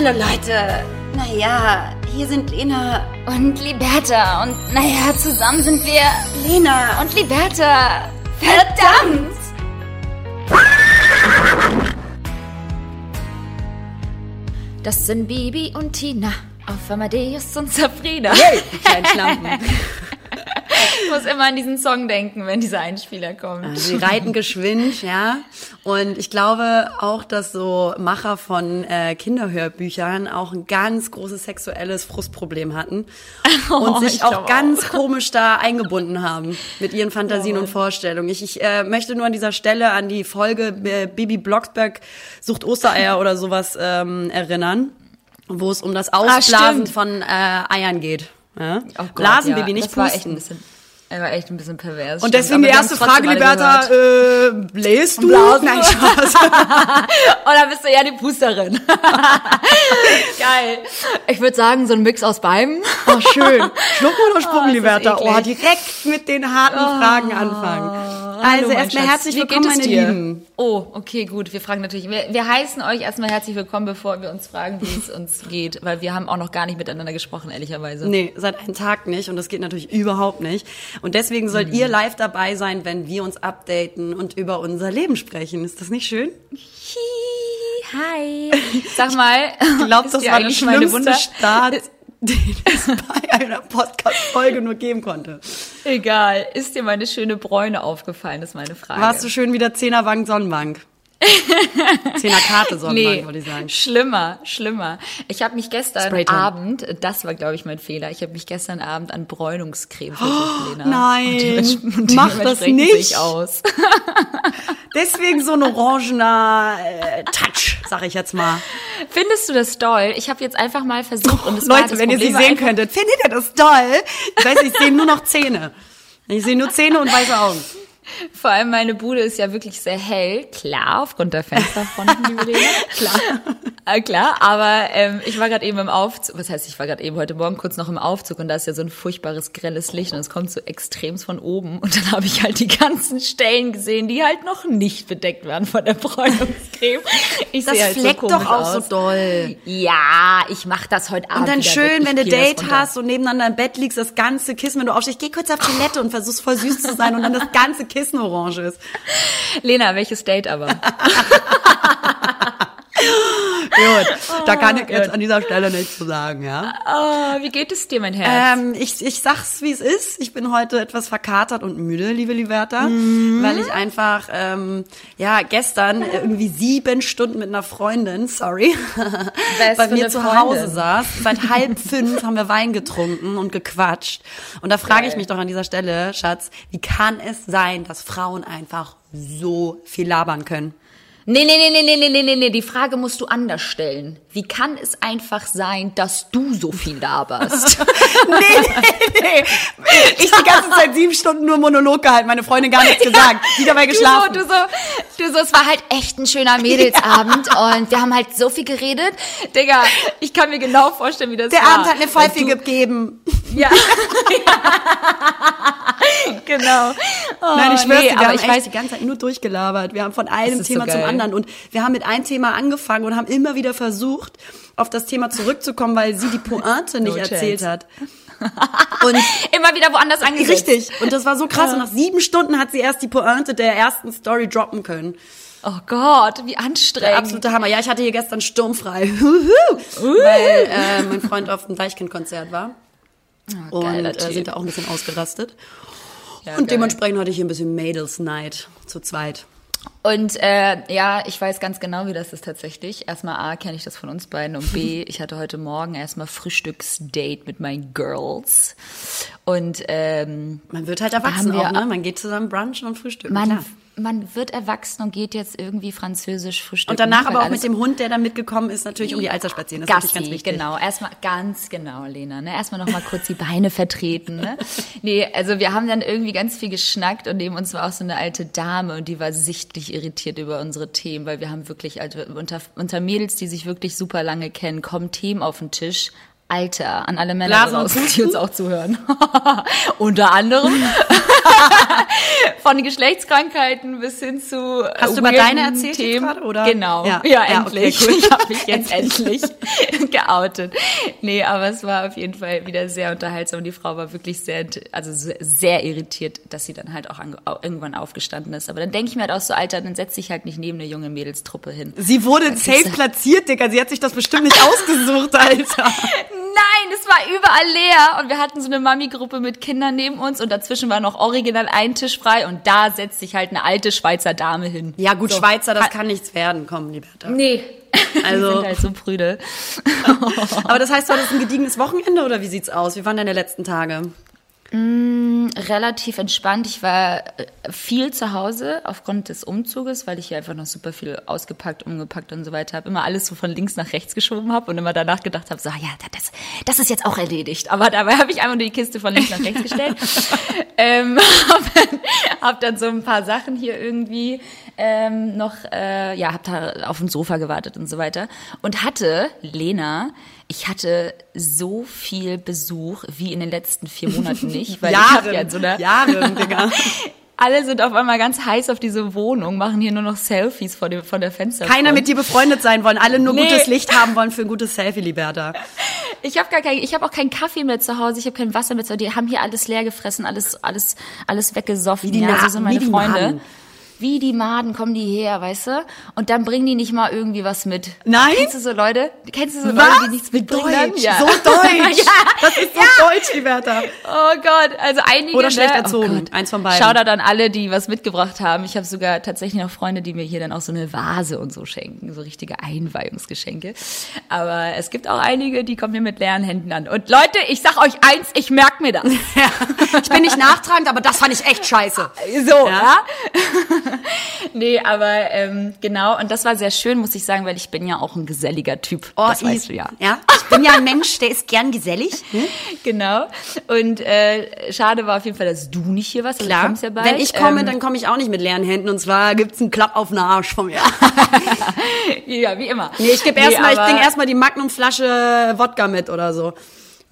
Hallo Leute. Naja, hier sind Lena Und Liberta. Und naja, zusammen sind wir Lena und Liberta. Verdammt! Das sind Bibi und Tina auf Amadeus und Sabrina. Hey, die kleinen Schlampen. Ich muss immer an diesen Song denken, wenn dieser Einspieler kommt. Sie reiten geschwind, ja. Und ich glaube auch, dass so Macher von äh, Kinderhörbüchern auch ein ganz großes sexuelles Frustproblem hatten und Oh, sich ich auch ganz komisch da eingebunden haben mit ihren Fantasien und Vorstellungen. Ich, ich äh, möchte nur an dieser Stelle an die Folge äh, Bibi Blocksberg sucht Ostereier oder sowas ähm, erinnern, wo es um das Ausblasen Ah, von äh, Eiern geht. Ja? Oh Gott, Blasen, ja, Baby, nicht das war echt ein pusten. Er war echt ein bisschen pervers. Und stimmt. deswegen Aber die erste Frage, Liberta, äh, bläst du? Blasen? Nein, Spaß. Oder bist du ja die Pusterin? Geil. Ich würde sagen, so ein Mix aus beidem. Oh, schön. Schluck oder Sprung, Oh, Liberta? Oh, direkt mit den harten Fragen anfangen. Also Hallo, mein erstmal herzlich Wie willkommen, meine dir? Lieben. Oh, okay, gut. Wir fragen natürlich, wir, wir heißen euch erstmal herzlich willkommen, bevor wir uns fragen, wie es uns geht, weil wir haben auch noch gar nicht miteinander gesprochen, ehrlicherweise. Nee, seit einem Tag nicht und das geht natürlich überhaupt nicht. Und deswegen sollt ihr live dabei sein, wenn wir uns updaten und über unser Leben sprechen. Ist das nicht schön? Hi. Sag mal, Ich glaube, das war der schlimmste Wunder Start, den es bei einer Podcast-Folge nur geben konnte. Egal. Ist dir meine schöne Bräune aufgefallen, ist meine Frage. Warst du schön wieder Zehnerbank Sonnenbank? Zehnerkarte Sonnenbank, Nee, würde ich sagen. schlimmer, schlimmer. Ich habe mich gestern. Abend, das war glaube ich mein Fehler, ich habe mich gestern Abend an Bräunungscreme versucht, Lena. nein, Und und mach das nicht. aus. Deswegen so ein orangener äh, Touch, sag ich jetzt mal. Findest du das toll? Ich habe jetzt einfach mal versucht und es war Leute, das wenn ihr sie Problem war sehen könntet, findet ihr das toll? Ich weiß, ich sehe nur noch Zähne. Ich sehe nur Zähne und weiße Augen. Vor allem meine Bude ist ja wirklich sehr hell, klar, aufgrund der Fensterfronten, liebe Lena. Klar. Äh, klar, aber ähm, ich war gerade eben im Aufzug, was heißt, ich war gerade eben heute Morgen kurz noch im Aufzug und da ist ja so ein furchtbares grelles Licht und es kommt so extremst von oben und dann habe ich halt die ganzen Stellen gesehen, die halt noch nicht bedeckt werden von der Bräunungscreme. Ich Das halt fleckt so doch auch aus. so doll. Ja, ich mach das heute Abend Und dann schön, wenn du Date hast und nebeneinander im Bett liegst, das ganze Kissen, wenn du aufstehst, geh kurz auf Toilette und versuchst voll süß zu sein und dann das ganze Kissen orange ist. Lena, welches Date aber? Gut, da kann ich jetzt Gut. an dieser Stelle nichts zu sagen, ja. Oh, wie geht es dir, mein Herz? Ähm, ich, ich sag's, wie es ist. Ich bin heute etwas verkatert und müde, liebe Liberta, Mhm. weil ich einfach, ähm, ja, gestern irgendwie sieben Stunden mit einer Freundin, sorry, bei mir zu Freundin? Hause saß. Seit halb fünf haben wir Wein getrunken und gequatscht. Und da frage ich mich doch an dieser Stelle, Schatz, wie kann es sein, dass Frauen einfach so viel labern können? Nee, nee, nee, nee, nee, nee, nee, nee, nee, die Frage musst du anders stellen. Wie kann es einfach sein, dass du so viel laberst? nee, nee, nee. Ich die ganze Zeit sieben Stunden nur Monolog gehalten, meine Freundin gar nichts gesagt, die dabei geschlafen. Du so, du so, du so, es war halt echt ein schöner Mädelsabend ja. und wir haben halt so viel geredet. Digga, ich kann mir genau vorstellen, wie das Der war. Der Abend hat mir voll viel gegeben. Ja. genau. Oh, Nein, ich oh, schwör's nee, dir, aber ich weiß die ganze Zeit nur durchgelabert. Wir haben von einem Thema so zum anderen anderen und wir haben mit einem Thema angefangen und haben immer wieder versucht, auf das Thema zurückzukommen, weil sie die Pointe nicht No erzählt hat. Und immer wieder woanders angesetzt. richtig. Und das war so krass. Und nach sieben Stunden hat sie erst die Pointe der ersten Story droppen können. Oh Gott, wie Der anstrengend. absolute Hammer. Ja, ich hatte hier gestern sturmfrei. Weil äh, mein Freund auf dem Deichkind-Konzert war. und geiler äh, sind da auch ein bisschen ausgerastet. Ja, und geil. dementsprechend hatte ich hier ein bisschen Mädels Night zu zweit. Und äh, ja, ich weiß ganz genau, wie das ist tatsächlich. Erstmal A, kenne ich das von uns beiden und B, ich hatte heute Morgen erstmal Frühstücksdate mit meinen Girls. Und ähm, Man wird halt erwachsen auch, ne? Man geht zusammen brunchen und frühstücken. man, klar. Man wird erwachsen und geht jetzt irgendwie französisch frühstücken. Und danach aber auch mit dem Hund, der da mitgekommen ist, natürlich um die Alster spazieren. Das ist Gassi, natürlich ganz wichtig. genau. Erstmal ganz genau, Lena. Ne? Erstmal noch mal kurz die Beine vertreten. Ne? Nee, also wir haben dann irgendwie ganz viel geschnackt und neben uns war auch so eine alte Dame und die war sichtlich irritiert über unsere Themen, weil wir haben wirklich also unter, unter Mädels, die sich wirklich super lange kennen, kommen Themen auf den Tisch. Alter, an alle Männer draußen, die uns auch zuhören. Unter anderem von Geschlechtskrankheiten bis hin zu äh, Hast du über deine erzählt Themen. gerade, oder? Genau. Ja. Ja, Ja, okay, endlich. cool. Ich habe mich jetzt endlich geoutet. Nee, aber es war auf jeden Fall wieder sehr unterhaltsam. Die Frau war wirklich sehr, also sehr, irritiert, dass sie dann halt auch irgendwann aufgestanden ist. Aber dann denke ich mir halt auch so, Alter, dann setz dich halt nicht neben eine junge Mädelstruppe hin. Sie wurde safe platziert, Digga. Sie hat sich das bestimmt nicht ausgesucht, Alter. Nein, es war überall leer und wir hatten so eine Mami-Gruppe mit Kindern neben uns und dazwischen war noch original ein Tisch frei und da setzt sich halt eine alte Schweizer Dame hin. Ja, gut, So. Schweizer, das kann nichts werden. Komm, Liberta. Nee. Also- Die sind halt so prüde. Aber das heißt, war das ein gediegenes Wochenende oder wie sieht's aus? Wie waren deine letzten Tage? Relativ entspannt. Ich war äh, viel zu Hause aufgrund des Umzuges, weil ich hier einfach noch super viel ausgepackt, umgepackt und so weiter habe. Immer alles so von links nach rechts geschoben habe und immer danach gedacht habe, so, ja, das, das ist jetzt auch erledigt. Aber dabei habe ich einfach nur die Kiste von links nach rechts gestellt. ähm, habe hab dann so ein paar Sachen hier irgendwie ähm, noch, äh, ja, habe da auf dem Sofa gewartet und so weiter. Und hatte, Lena, ich hatte so viel Besuch wie in den letzten vier Monaten nicht, weil ich habe ja in so einer Jahren, Digga. alle sind auf einmal ganz heiß auf diese Wohnung, machen hier nur noch Selfies vor, dem, vor der Fenster. Keiner mit dir befreundet sein wollen, alle nur Nee. gutes Licht haben wollen für ein gutes Selfie, Liberta. Ich habe gar kein, ich habe auch keinen Kaffee mehr zu Hause, ich habe kein Wasser mehr zu Hause. Die haben hier alles leer gefressen, alles, alles, alles weggesoffen. Wie die ja, so sind meine Freunde. Maden. Wie die Maden kommen die her, weißt du? Und dann bringen die nicht mal irgendwie was mit. Nein? Kennst du so Leute? Kennst du so Was? Leute, die nichts mitbringen? Deutsch. Ja. So deutsch. ja. Das ist so deutsch, Liberta. Oh Gott, also einige. Oder schlecht ne? erzogen. Oh. Eins von beiden. Shoutout an alle, die was mitgebracht haben. Ich habe sogar tatsächlich noch Freunde, die mir hier dann auch so eine Vase und so schenken, so richtige Einweihungsgeschenke. Aber es gibt auch einige, die kommen mir mit leeren Händen an. Und Leute, ich sag euch eins, ich merk mir das. Ja. Ich bin nicht nachtragend, aber das fand ich echt scheiße. So, Ja. ja. nee, aber ähm, genau, und das war sehr schön, muss ich sagen, weil ich bin ja auch ein geselliger Typ. das ich, weißt du ja. Ja, ich bin ja ein Mensch, der ist gern gesellig. Hm? Genau. Und äh, schade war auf jeden Fall, dass du nicht hier warst. Klar. ja bald. Wenn ich komme, Ähm, dann komme ich auch nicht mit leeren Händen. Und zwar gibt's einen Klapp auf den Arsch von mir. ja, wie immer. Nee, ich gebe erstmal, ich bringe erstmal die Magnumflasche Wodka mit oder so.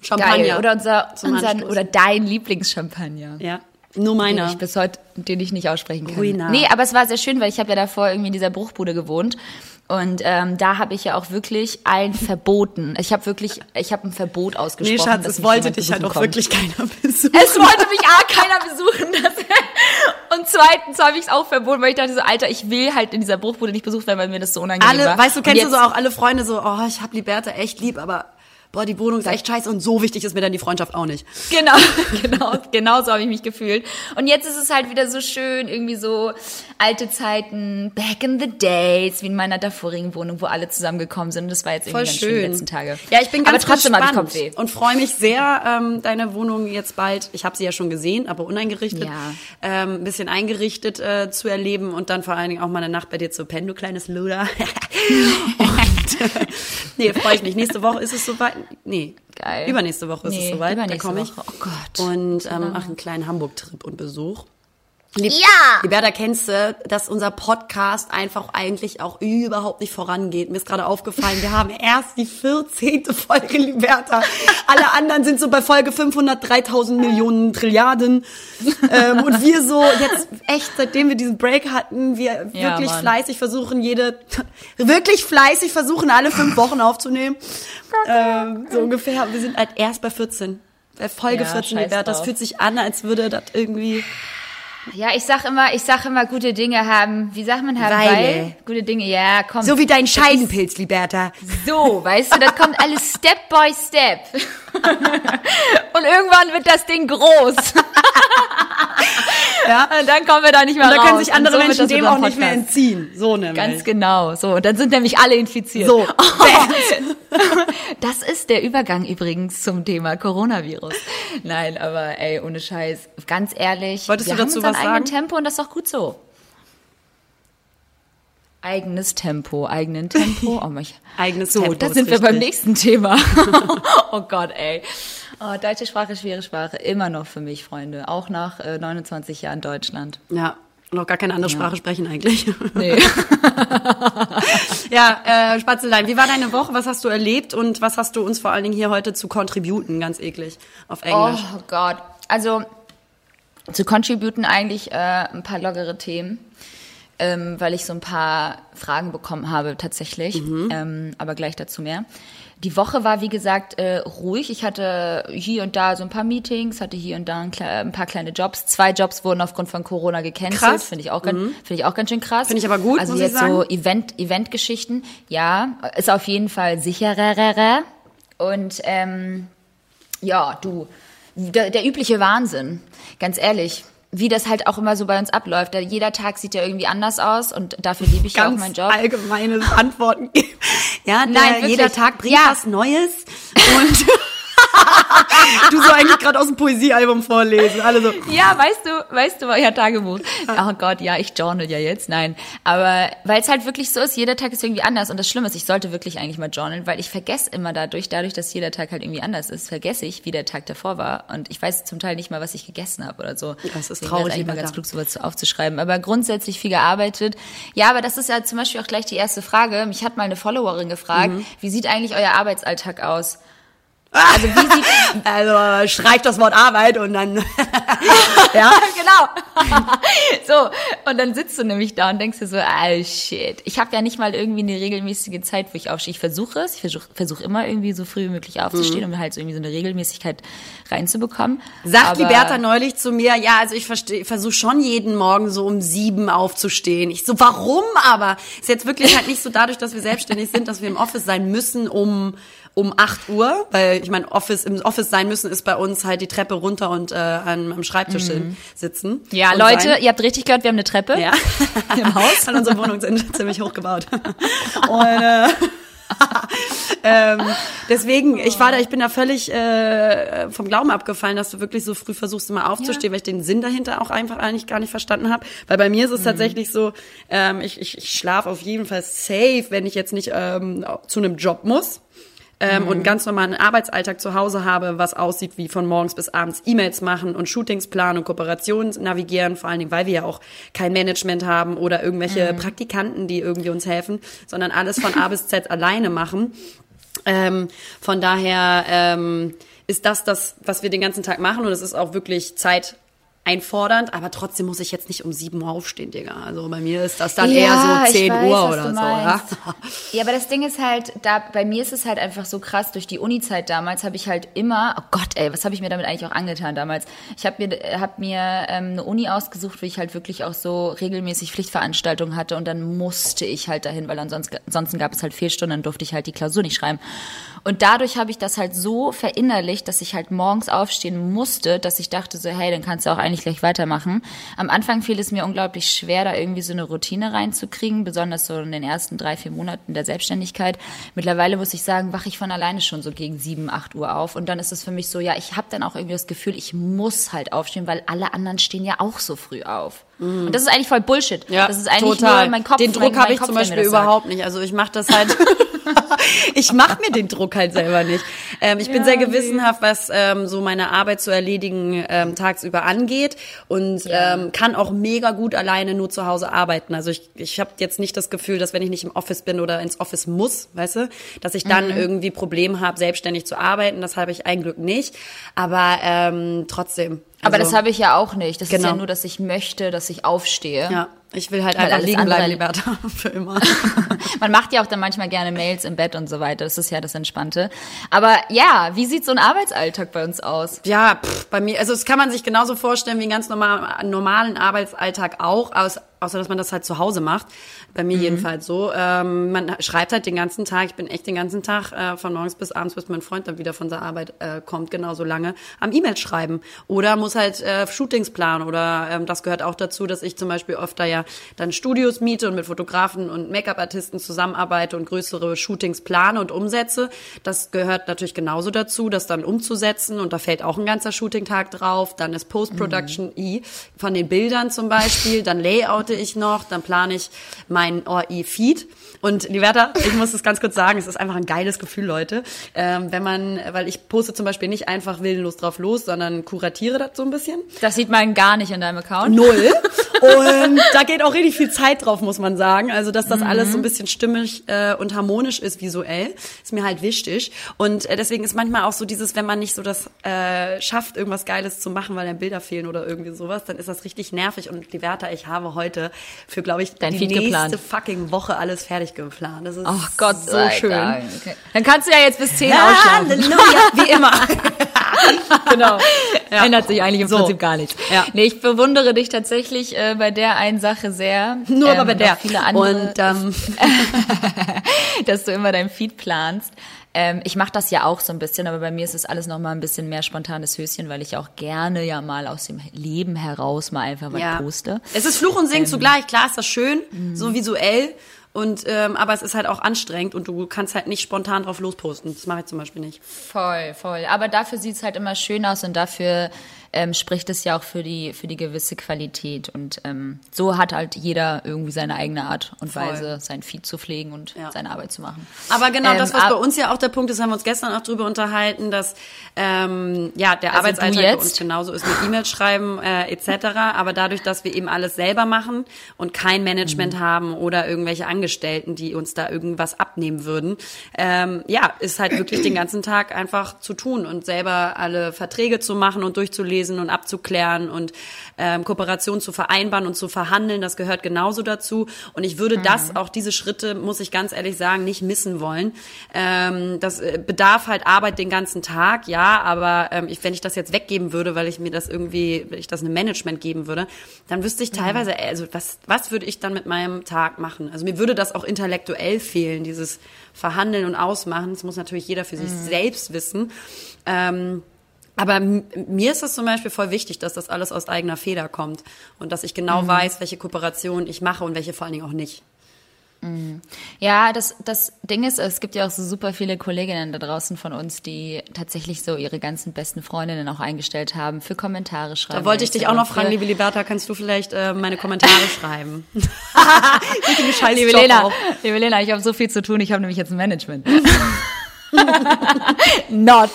Champagner. Geil. Oder unser, unseren, oder dein Lieblingschampagner. Ja, nur Den meiner. ich bis heute, den ich nicht aussprechen kann. Ruina. Nee, aber es war sehr schön, weil ich habe ja davor irgendwie in dieser Bruchbude gewohnt. Und ähm, da habe ich ja auch wirklich allen verboten. Ich habe wirklich, ich habe ein Verbot Nee, ausgesprochen. Schatz, dass es wollte dich halt auch kommt. wirklich keiner besuchen. Es wollte mich A, keiner besuchen. Das, und zweitens habe ich es auch verboten, weil ich dachte so, Alter, ich will halt in dieser Bruchbude nicht besucht werden, weil mir das so unangenehm alle, war. weißt du, kennst du jetzt- so auch alle Freunde so, oh, ich hab Liberta echt lieb, aber boah, die Wohnung ist echt scheiße und so wichtig ist mir dann die Freundschaft auch nicht. Genau, genau, genau so habe ich mich gefühlt. Und jetzt ist es halt wieder so schön, irgendwie so alte Zeiten, back in the days, wie in meiner davorigen Wohnung, wo alle zusammengekommen sind. Und das war jetzt irgendwie Voll ganz schön schön. die letzten Tage. Ja, ich bin ganz aber trotzdem gespannt Kopfweh. und freue mich sehr, ähm, deine Wohnung jetzt bald, ich habe sie ja schon gesehen, aber uneingerichtet, Ja. ähm, ein bisschen eingerichtet äh, zu erleben und dann vor allen Dingen auch mal eine Nacht bei dir zu pennen, du kleines Luder. äh, nee, freue ich mich. Nächste Woche ist es soweit. Nee, Geil. übernächste Woche ist Nee, es soweit, da komme ich. Woche. Oh Gott. Und ähm, mache einen kleinen Hamburg-Trip und Besuch. Lieb, Ja! Liberta, kennst du, dass unser Podcast einfach eigentlich auch überhaupt nicht vorangeht? Mir ist gerade aufgefallen, wir haben erst die 14. Folge, Liberta. Alle anderen sind so bei Folge 500, 3000 Millionen Trilliarden. Ähm, und wir so, jetzt echt, seitdem wir diesen Break hatten, wir Ja, wirklich Mann. fleißig versuchen, jede, wirklich fleißig versuchen, alle fünf Wochen aufzunehmen. Ähm, so ungefähr. Wir sind halt erst bei 14. Bei Folge Ja, 14, scheiß Liberta. Das fühlt sich an, als würde das irgendwie... Ja, ich sag immer, ich sag immer, gute Dinge haben, wie sagt man, haben Weile. weil? Gute Dinge, ja, komm. So wie dein Scheidenpilz, Liberta. So, weißt du, das kommt alles Step by Step. Und irgendwann wird das Ding groß. Ja. Und dann kommen wir da nicht mehr Und da raus. können sich andere so Menschen dem auch nicht mehr entziehen. So nämlich. Ganz genau. So, und dann sind nämlich alle infiziert. So. Das ist der Übergang übrigens zum Thema Coronavirus. Nein, aber ey, ohne Scheiß, ganz ehrlich, Wolltest wir du haben dazu unseren was eigenen sagen? Tempo und das ist auch gut so. Eigenes Tempo, eigenen Tempo. Oh, mich. Eigenes so, Tempo da ist sind wir beim nächsten Thema. oh Gott, ey. Oh, deutsche Sprache, schwere Sprache, immer noch für mich, Freunde. Auch nach äh, 29 Jahren Deutschland. Ja. noch gar keine andere Sprache sprechen eigentlich. Nee. ja, äh, Spatzelein, wie war deine Woche? Was hast du erlebt und was hast du uns vor allen Dingen hier heute zu contributen? Ganz eklig auf Englisch. Oh Gott. Also zu contributen eigentlich äh, ein paar lockere Themen. Ähm, weil ich so ein paar Fragen bekommen habe tatsächlich, mhm. ähm, aber gleich dazu mehr. Die Woche war, wie gesagt, äh, ruhig. Ich hatte hier und da so ein paar Meetings, hatte hier und da ein, ein paar kleine Jobs. Zwei Jobs wurden aufgrund von Corona gecancelt. Finde ich auch ganz, mhm. finde ich auch ganz schön krass. Finde ich aber gut. Also muss jetzt ich sagen. so Event, Eventgeschichten. Ja, ist auf jeden Fall sicherer. Und ähm, ja, du, der, der übliche Wahnsinn. Ganz ehrlich wie das halt auch immer so bei uns abläuft. Jeder Tag sieht ja irgendwie anders aus und dafür liebe ich Ganz ja auch meinen Job. allgemeines Antworten geben. Ja, Nein, der, jeder Tag bringt ja. was Neues und du so eigentlich gerade aus dem Poesiealbum vorlesen. Alle so. Ja, weißt du, weißt du, ja, Tagebuch. Oh Gott, ja, ich journal ja jetzt. Nein. Aber weil es halt wirklich so ist, jeder Tag ist irgendwie anders. Und das Schlimme ist, ich sollte wirklich eigentlich mal journalen, weil ich vergesse immer dadurch, dadurch, dass jeder Tag halt irgendwie anders ist, vergesse ich, wie der Tag davor war. Und ich weiß zum Teil nicht mal, was ich gegessen habe oder so. Das ist traurig. Das eigentlich mal ganz klug, sowas aufzuschreiben. Aber grundsätzlich viel gearbeitet. Ja, aber das ist ja zum Beispiel auch gleich die erste Frage. Mich hat mal eine Followerin gefragt, mhm. wie sieht eigentlich euer Arbeitsalltag aus? Also wie sieht also schreibt das Wort Arbeit und dann ja. Genau. So und dann sitzt du nämlich da und denkst dir so ah shit. Ich habe ja nicht mal irgendwie eine regelmäßige Zeit wo ich aufstehe. Ich versuche es. Ich versuche versuch immer irgendwie so früh wie möglich aufzustehen mhm. um halt so irgendwie so eine Regelmäßigkeit reinzubekommen. Sagt die Bertha neulich zu mir ja also ich versuche schon jeden Morgen so um sieben aufzustehen. Ich so warum aber? Ist jetzt wirklich halt nicht so dadurch dass wir selbstständig sind dass wir im Office sein müssen um um 8 Uhr, weil ich meine, Office im Office sein müssen ist bei uns halt die Treppe runter und äh, am, am Schreibtisch mhm. sitzen. Ja, Leute, sein. ihr habt richtig gehört, wir haben eine Treppe ja. im Haus. Und unsere Wohnungen sind ziemlich hoch gebaut. und äh, ähm, deswegen, ich war da, ich bin da völlig äh, vom Glauben abgefallen, dass du wirklich so früh versuchst, immer aufzustehen, ja. weil ich den Sinn dahinter auch einfach eigentlich gar nicht verstanden habe. Weil bei mir ist es mhm. tatsächlich so, ähm, ich, ich, ich schlafe auf jeden Fall safe, wenn ich jetzt nicht ähm, zu einem Job muss ähm, mhm. und einen ganz normalen Arbeitsalltag zu Hause habe, was aussieht wie von morgens bis abends E-Mails machen und Shootings planen und Kooperationen navigieren, vor allen Dingen, weil wir ja auch kein Management haben oder irgendwelche mhm. Praktikanten, die irgendwie uns helfen, sondern alles von A bis Z alleine machen. Ähm, von daher ähm, ist das das, was wir den ganzen Tag machen und es ist auch wirklich Zeit einfordernd, aber trotzdem muss ich jetzt nicht um 7 Uhr aufstehen, Digga. Also bei mir ist das dann ja, eher so 10 weiß, Uhr oder so, ja? Ja, aber das Ding ist halt, da bei mir ist es halt einfach so krass, durch die Uni-Zeit damals habe ich halt immer, oh Gott, ey, was habe ich mir damit eigentlich auch angetan damals? Ich habe mir, hab mir ähm, eine Uni ausgesucht, wo ich halt wirklich auch so regelmäßig Pflichtveranstaltungen hatte und dann musste ich halt dahin, weil ansonsten, ansonsten gab es halt vier Stunden, dann durfte ich halt die Klausur nicht schreiben. Und dadurch habe ich das halt so verinnerlicht, dass ich halt morgens aufstehen musste, dass ich dachte so, hey, dann kannst du auch eigentlich gleich weitermachen. Am Anfang fiel es mir unglaublich schwer, da irgendwie so eine Routine reinzukriegen, besonders so in den ersten drei, vier Monaten der Selbstständigkeit. Mittlerweile muss ich sagen, wache ich von alleine schon so gegen sieben, acht Uhr auf. Und dann ist es für mich so, ja, ich habe dann auch irgendwie das Gefühl, ich muss halt aufstehen, weil alle anderen stehen ja auch so früh auf. Und das ist eigentlich voll Bullshit. Ja, das ist eigentlich total. nur mein Kopf. Den Druck habe ich Kopf, zum Beispiel überhaupt nicht. Also ich mache das halt. ich mache mir den Druck halt selber nicht. Ähm, ich bin sehr gewissenhaft, was ähm, so meine Arbeit zu erledigen ähm, tagsüber angeht und ja. ähm, kann auch mega gut alleine nur zu Hause arbeiten. Also ich, ich habe jetzt nicht das Gefühl, dass wenn ich nicht im Office bin oder ins Office muss, weißt du, dass ich dann mhm. irgendwie Probleme habe, selbstständig zu arbeiten. Das habe ich ein Glück nicht. Aber ähm, trotzdem, aber das also habe ich ja auch nicht. Das genau. ist ja genau. nur, dass ich möchte, dass ich aufstehe. Ja, ich will halt einfach liegen bleiben, Liberta, für immer. Man macht ja auch dann manchmal gerne Mails im Bett und so weiter. Das ist ja das Entspannte. Aber ja, wie sieht so ein Arbeitsalltag bei uns aus? Ja, pff, bei mir, also das kann man sich genauso vorstellen wie einen ganz normal, normalen Arbeitsalltag auch, aus, außer dass man das halt zu Hause macht. Bei mir mhm. jedenfalls so. Ähm, man schreibt halt den ganzen Tag, ich bin echt den ganzen Tag äh, von morgens bis abends, bis mein Freund dann wieder von der Arbeit äh, kommt, genauso lange, am E-Mail schreiben. Oder muss halt äh, Shootings planen. Oder ähm, das gehört auch dazu, dass ich zum Beispiel öfter ja dann Studios miete und mit Fotografen und Make-up-Artisten zusammenarbeite und größere Shootings plane und umsetze. Das gehört natürlich genauso dazu, das dann umzusetzen. Und da fällt auch ein ganzer Shooting-Tag drauf. Dann ist Post-Production mhm. von den Bildern zum Beispiel. Dann layoute ich noch. Dann plane ich mein OI-Feed. Und Liberta, ich muss es ganz kurz sagen, es ist einfach ein geiles Gefühl, Leute. Ähm, wenn man, weil ich poste zum Beispiel nicht einfach willenlos drauf los, sondern kuratiere das so ein bisschen. Das sieht man gar nicht in deinem Account. Null. Und da geht auch richtig viel Zeit drauf, muss man sagen. Also, dass das mhm. alles so ein bisschen stimmig äh, und harmonisch ist visuell, ist mir halt wichtig. Und äh, deswegen ist manchmal auch so dieses, wenn man nicht so das äh, schafft, irgendwas Geiles zu machen, weil dann Bilder fehlen oder irgendwie sowas, dann ist das richtig nervig. Und die Werte, ich habe heute für, glaube ich, Dein die Feed nächste geplant. fucking Woche alles fertig geplant. Das ist Ach Gott so schön. Dank. Dann kannst du ja jetzt bis 10 ausschlafen. Halleluja, wie immer. genau. Ja. Ändert sich eigentlich im So. Prinzip gar nichts. Ja. Nee, ich bewundere dich tatsächlich äh, bei der einen Sache sehr. Nur ähm, aber bei der. Viele andere, Und ähm, dass du immer dein Feed planst. Ähm, ich mache das ja auch so ein bisschen, aber bei mir ist es alles noch mal ein bisschen mehr spontanes Höschen, weil ich auch gerne ja mal aus dem Leben heraus mal einfach was ja. poste. Es ist Fluch und Singen Ähm. zugleich. Klar ist das schön, Mhm. so visuell. Und ähm, aber es ist halt auch anstrengend und du kannst halt nicht spontan drauf losposten. Das mache ich zum Beispiel nicht. Voll, voll. Aber dafür sieht's halt immer schön aus und dafür ähm, spricht es ja auch für die, für die gewisse Qualität. Und ähm, so hat halt jeder irgendwie seine eigene Art und Voll. Weise, sein Feed zu pflegen und Ja. seine Arbeit zu machen. Aber genau Ähm, das, was bei uns ja auch der Punkt ist, haben wir uns gestern auch drüber unterhalten, dass ähm, ja der Also Arbeitsalltag bei uns genauso ist mit E-Mails schreiben äh, etc. Aber dadurch, dass wir eben alles selber machen und kein Management Mhm. haben oder irgendwelche Angestellten, die uns da irgendwas abnehmen würden, ähm, ja, ist halt wirklich den ganzen Tag einfach zu tun und selber alle Verträge zu machen und durchzulesen und abzuklären und ähm, Kooperation zu vereinbaren und zu verhandeln. Das gehört genauso dazu. Und ich würde das, auch diese Schritte, muss ich ganz ehrlich sagen, nicht missen wollen. Ähm, das äh, bedarf halt Arbeit den ganzen Tag, ja, aber ähm, ich, wenn ich das jetzt weggeben würde, weil ich mir das irgendwie, wenn ich das einem Management geben würde, dann wüsste ich teilweise, also was, was würde ich dann mit meinem Tag machen? Also mir würde das auch intellektuell fehlen, dieses Verhandeln und Ausmachen. Das muss natürlich jeder für sich selbst wissen. Ähm, aber mir ist es zum Beispiel voll wichtig, dass das alles aus eigener Feder kommt und dass ich genau weiß, welche Kooperationen ich mache und welche vor allen Dingen auch nicht. Ja, das, das Ding ist, es gibt ja auch so super viele Kolleginnen da draußen von uns, die tatsächlich so ihre ganzen besten Freundinnen auch eingestellt haben für Kommentare schreiben. Da wollte ich dich auch noch fragen, liebe Liberta, kannst du vielleicht äh, meine Kommentare schreiben? Richtige scheiß Liebe Lena, liebe Lena, ich habe so viel zu tun, ich habe nämlich jetzt ein Management. Not.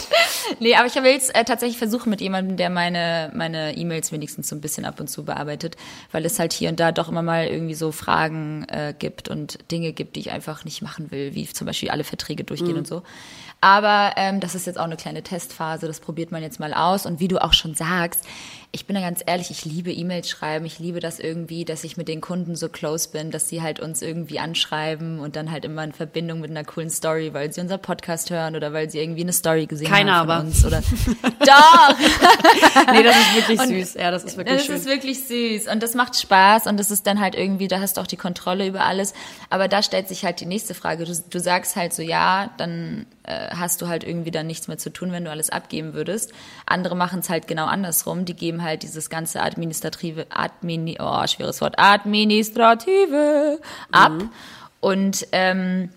Nee, aber ich will jetzt äh, tatsächlich versuchen mit jemandem, der meine meine E-Mails wenigstens so ein bisschen ab und zu bearbeitet, weil es halt hier und da doch immer mal irgendwie so Fragen äh, gibt und Dinge gibt, die ich einfach nicht machen will, wie zum Beispiel alle Verträge durchgehen und so. Aber ähm, das ist jetzt auch eine kleine Testphase, das probiert man jetzt mal aus. Und wie du auch schon sagst, ich bin da ganz ehrlich, ich liebe E-Mails schreiben, ich liebe das irgendwie, dass ich mit den Kunden so close bin, dass sie halt uns irgendwie anschreiben und dann halt immer in Verbindung mit einer coolen Story, weil sie unser Podcast hören oder weil sie irgendwie eine Story gesehen Keiner haben von aber. uns oder Doch! Nee, das ist wirklich Und- süß. Ja, das ist wirklich Das schön. ist wirklich süß und das macht Spaß und das ist dann halt irgendwie, da hast du auch die Kontrolle über alles. Aber da stellt sich halt die nächste Frage. Du, du sagst halt so, ja, dann äh, hast du halt irgendwie dann nichts mehr zu tun, wenn du alles abgeben würdest. Andere machen es halt genau andersrum. Die geben halt dieses ganze administrative, admini, oh, schweres Wort, administrative ab und ähm,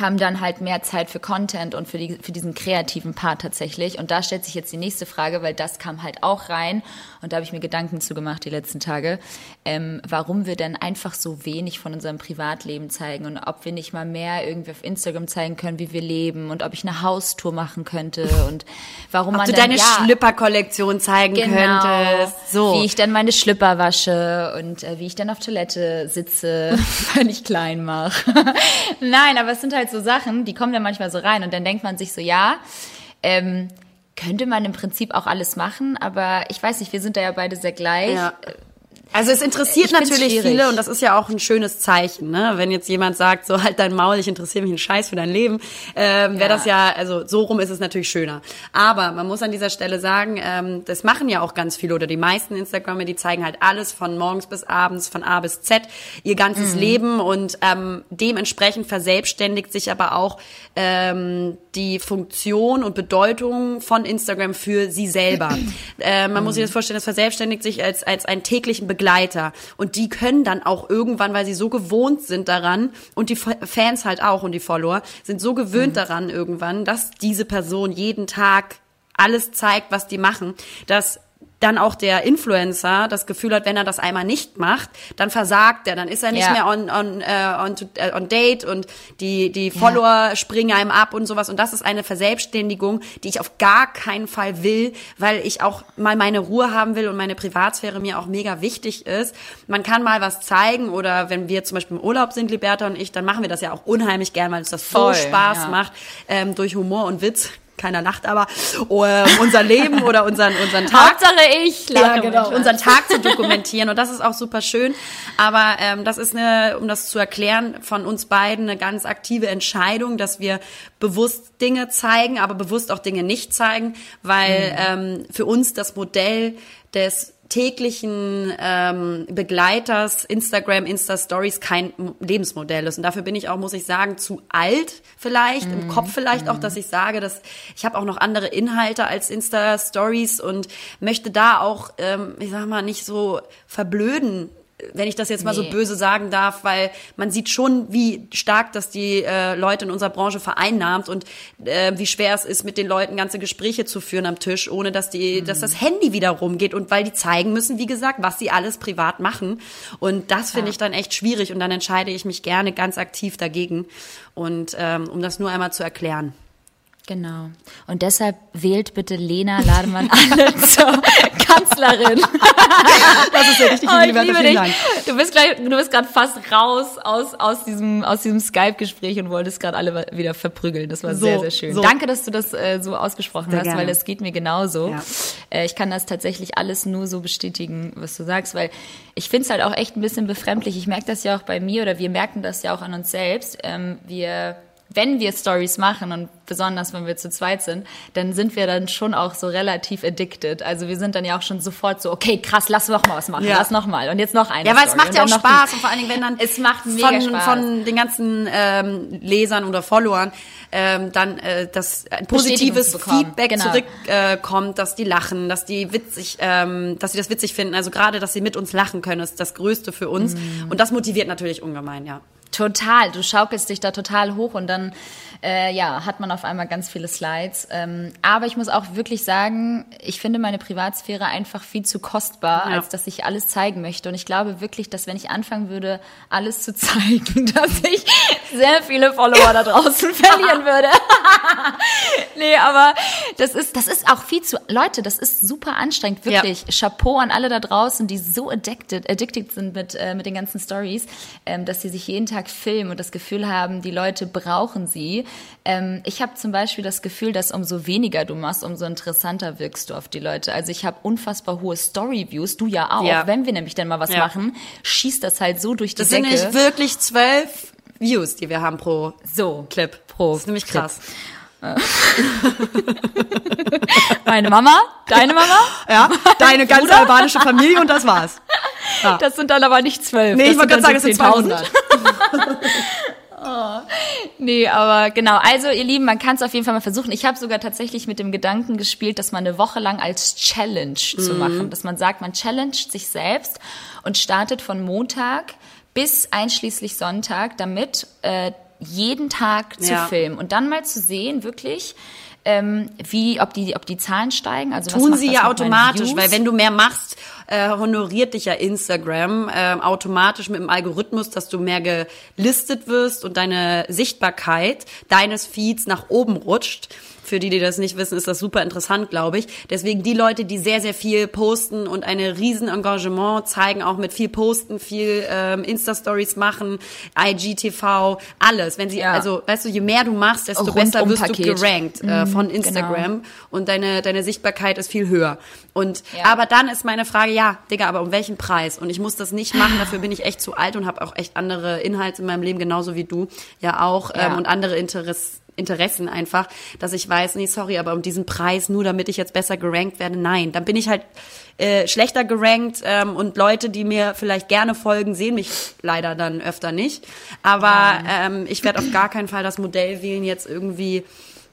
haben dann halt mehr Zeit für Content und für, die, für diesen kreativen Part tatsächlich. Und da stellt sich jetzt die nächste Frage, weil das kam halt auch rein. Und da habe ich mir Gedanken zu gemacht die letzten Tage, ähm, warum wir denn einfach so wenig von unserem Privatleben zeigen und ob wir nicht mal mehr irgendwie auf Instagram zeigen können, wie wir leben und ob ich eine Haustour machen könnte und warum Ob man du dann, deine ja, Schlipperkollektion zeigen Genau. könntest. So. Wie ich dann meine Schlipper wasche und äh, wie ich dann auf Toilette sitze, wenn ich klein mache. Nein, aber es sind halt so Sachen, die kommen dann manchmal so rein und dann denkt man sich so, ja, ähm, könnte man im Prinzip auch alles machen, aber ich weiß nicht, wir sind da ja beide sehr gleich. Ja. Also es interessiert Ich natürlich viele und das ist ja auch ein schönes Zeichen, ne? Wenn jetzt jemand sagt, so halt dein Maul, ich interessiere mich einen Scheiß für dein Leben, ähm, wäre Ja. das ja, also so rum ist es natürlich schöner. Aber man muss an dieser Stelle sagen, ähm, das machen ja auch ganz viele oder die meisten Instagramer, die zeigen halt alles von morgens bis abends, von A bis Z, ihr ganzes Leben und ähm, dementsprechend verselbstständigt sich aber auch ähm, die Funktion und Bedeutung von Instagram für sie selber. äh, man muss sich das vorstellen, das verselbstständigt sich als, als einen täglichen Begleiter. Und die können dann auch irgendwann, weil sie so gewohnt sind daran, und die Fans halt auch und die Follower, sind so gewöhnt daran irgendwann, dass diese Person jeden Tag alles zeigt, was die machen, dass dann auch der Influencer das Gefühl hat, wenn er das einmal nicht macht, dann versagt er, dann ist er nicht Ja. mehr on, on, äh, on, to, äh, on date und die, die Follower springen einem ab und sowas. Und das ist eine Verselbstständigung, die ich auf gar keinen Fall will, weil ich auch mal meine Ruhe haben will und meine Privatsphäre mir auch mega wichtig ist. Man kann mal was zeigen oder wenn wir zum Beispiel im Urlaub sind, Liberta und ich, dann machen wir das ja auch unheimlich gern, weil uns das Voll, so Spaß ja. macht, ähm, durch Humor und Witz. Keiner lacht aber, ähm, unser Leben oder unseren, unseren Tag Hauptsache ich ja, genau, unseren Tag zu dokumentieren. Und das ist auch super schön. Aber ähm, das ist eine, um das zu erklären, von uns beiden eine ganz aktive Entscheidung, dass wir bewusst Dinge zeigen, aber bewusst auch Dinge nicht zeigen, weil ähm, für uns das Modell des täglichen ähm, Begleiters Instagram, Insta-Stories kein Lebensmodell ist. Und dafür bin ich auch, muss ich sagen, zu alt vielleicht, im Kopf vielleicht auch, dass ich sage, dass ich habe auch noch andere Inhalte als Insta-Stories und möchte da auch, ähm, ich sag mal, nicht so verblöden wenn ich das jetzt mal so Nee. böse sagen darf, weil man sieht schon, wie stark das die äh, Leute in unserer Branche vereinnahmt und äh, wie schwer es ist, mit den Leuten ganze Gespräche zu führen am Tisch, ohne dass die, dass das Handy wieder rumgeht und weil die zeigen müssen, wie gesagt, was sie alles privat machen. Und das finde ich dann echt schwierig und dann entscheide ich mich gerne ganz aktiv dagegen. Und ähm, um das nur einmal zu erklären. Genau. Und deshalb wählt bitte Lena Lademann alle zur Kanzlerin. Das ist ja richtig, Oh, ich liebe dich. Du bist gleich, du bist gerade fast raus aus, aus diesem, aus diesem Skype-Gespräch und wolltest gerade alle wieder verprügeln. Das war So, sehr, sehr schön. so. Danke, dass du das äh, so ausgesprochen Sehr hast, gerne. weil es geht mir genauso. Ja. Äh, ich kann das tatsächlich alles nur so bestätigen, was du sagst, weil ich finde es halt auch echt ein bisschen befremdlich. Ich merke das ja auch bei mir oder wir merken das ja auch an uns selbst. Ähm, wir wenn wir Stories machen und besonders wenn wir zu zweit sind, dann sind wir dann schon auch so relativ addicted. Also wir sind dann ja auch schon sofort so, okay, krass, lass noch mal was machen, Ja. lass noch mal und jetzt noch eine. Ja, weil es Story macht ja auch Spaß und vor allen Dingen, wenn dann Es macht mega von, Spaß. von den ganzen ähm, Lesern oder Followern ähm, dann äh, das ein positives. Feedback Genau. zurückkommt, äh, dass die lachen, dass die witzig, ähm, dass sie das witzig finden. Also gerade, dass sie mit uns lachen können, ist das Größte für uns Mhm. und das motiviert natürlich ungemein, ja. Total, du schaukelst dich da total hoch und dann äh, ja, hat man auf einmal ganz viele Slides. Ähm, aber ich muss auch wirklich sagen, ich finde meine Privatsphäre einfach viel zu kostbar, Ja. als dass ich alles zeigen möchte. Und ich glaube wirklich, dass wenn ich anfangen würde, alles zu zeigen, dass ich sehr viele Follower da draußen verlieren würde. nee, aber das ist, das ist auch viel zu, Leute, das ist super anstrengend, wirklich. Chapeau an alle da draußen, die so addicted, addicted sind mit, äh, mit den ganzen Stories, ähm, dass sie sich jeden Tag filmen und das Gefühl haben, die Leute brauchen sie. Ähm, ich habe zum Beispiel das Gefühl, dass umso weniger du machst, umso interessanter wirkst du auf die Leute. Also ich habe unfassbar hohe Story-Views, du ja auch. Ja. Wenn wir nämlich dann mal was ja. machen, schießt das halt so durch die das Decke. Das sind nicht wirklich zwölf Views, die wir haben pro so. Clip. Pro das ist nämlich krass. Meine Mama, deine Mama? Ja, deine ganze Bruder? albanische Familie und das war's. Ja. Das sind dann aber nicht zwölf. Nee, ich wollte gerade sagen, das sind 200. Oh, nee, aber genau. Also ihr Lieben, man kann es auf jeden Fall mal versuchen. Ich habe sogar tatsächlich mit dem Gedanken gespielt, dass man eine Woche lang als Challenge mhm. zu machen, dass man sagt, man challenged sich selbst und startet von Montag bis einschließlich Sonntag damit, äh, jeden Tag zu ja. filmen und dann mal zu sehen, wirklich, ähm, wie, ob die, ob die Zahlen steigen. Also Tun was macht sie das ja automatisch, weil wenn du mehr machst äh, honoriert dich ja Instagram ähm, automatisch mit dem Algorithmus, dass du mehr gelistet wirst und deine Sichtbarkeit deines Feeds nach oben rutscht. Für die, die das nicht wissen, ist das super interessant, glaube ich. Deswegen die Leute, die sehr, sehr viel posten und eine riesen Engagement zeigen, auch mit viel Posten, viel ähm, Insta-Stories machen, IGTV, alles. Wenn sie, Ja. also, weißt du, je mehr du machst, desto Rundum besser wirst du Paket. gerankt äh, von genau. Instagram und deine, deine Sichtbarkeit ist viel höher. Und Ja. aber dann ist meine Frage, ja, Digga, aber um welchen Preis? Und ich muss das nicht machen, dafür bin ich echt zu alt und habe auch echt andere Inhalte in meinem Leben, genauso wie du ja auch, Ja. Ähm, und andere Interess Interessen einfach, dass ich weiß, nee, sorry, aber um diesen Preis, nur damit ich jetzt besser gerankt werde, nein. Dann bin ich halt äh, schlechter gerankt ähm, und Leute, die mir vielleicht gerne folgen, sehen mich leider dann öfter nicht. Aber ähm, ich werde auf gar keinen Fall das Modell wählen, jetzt irgendwie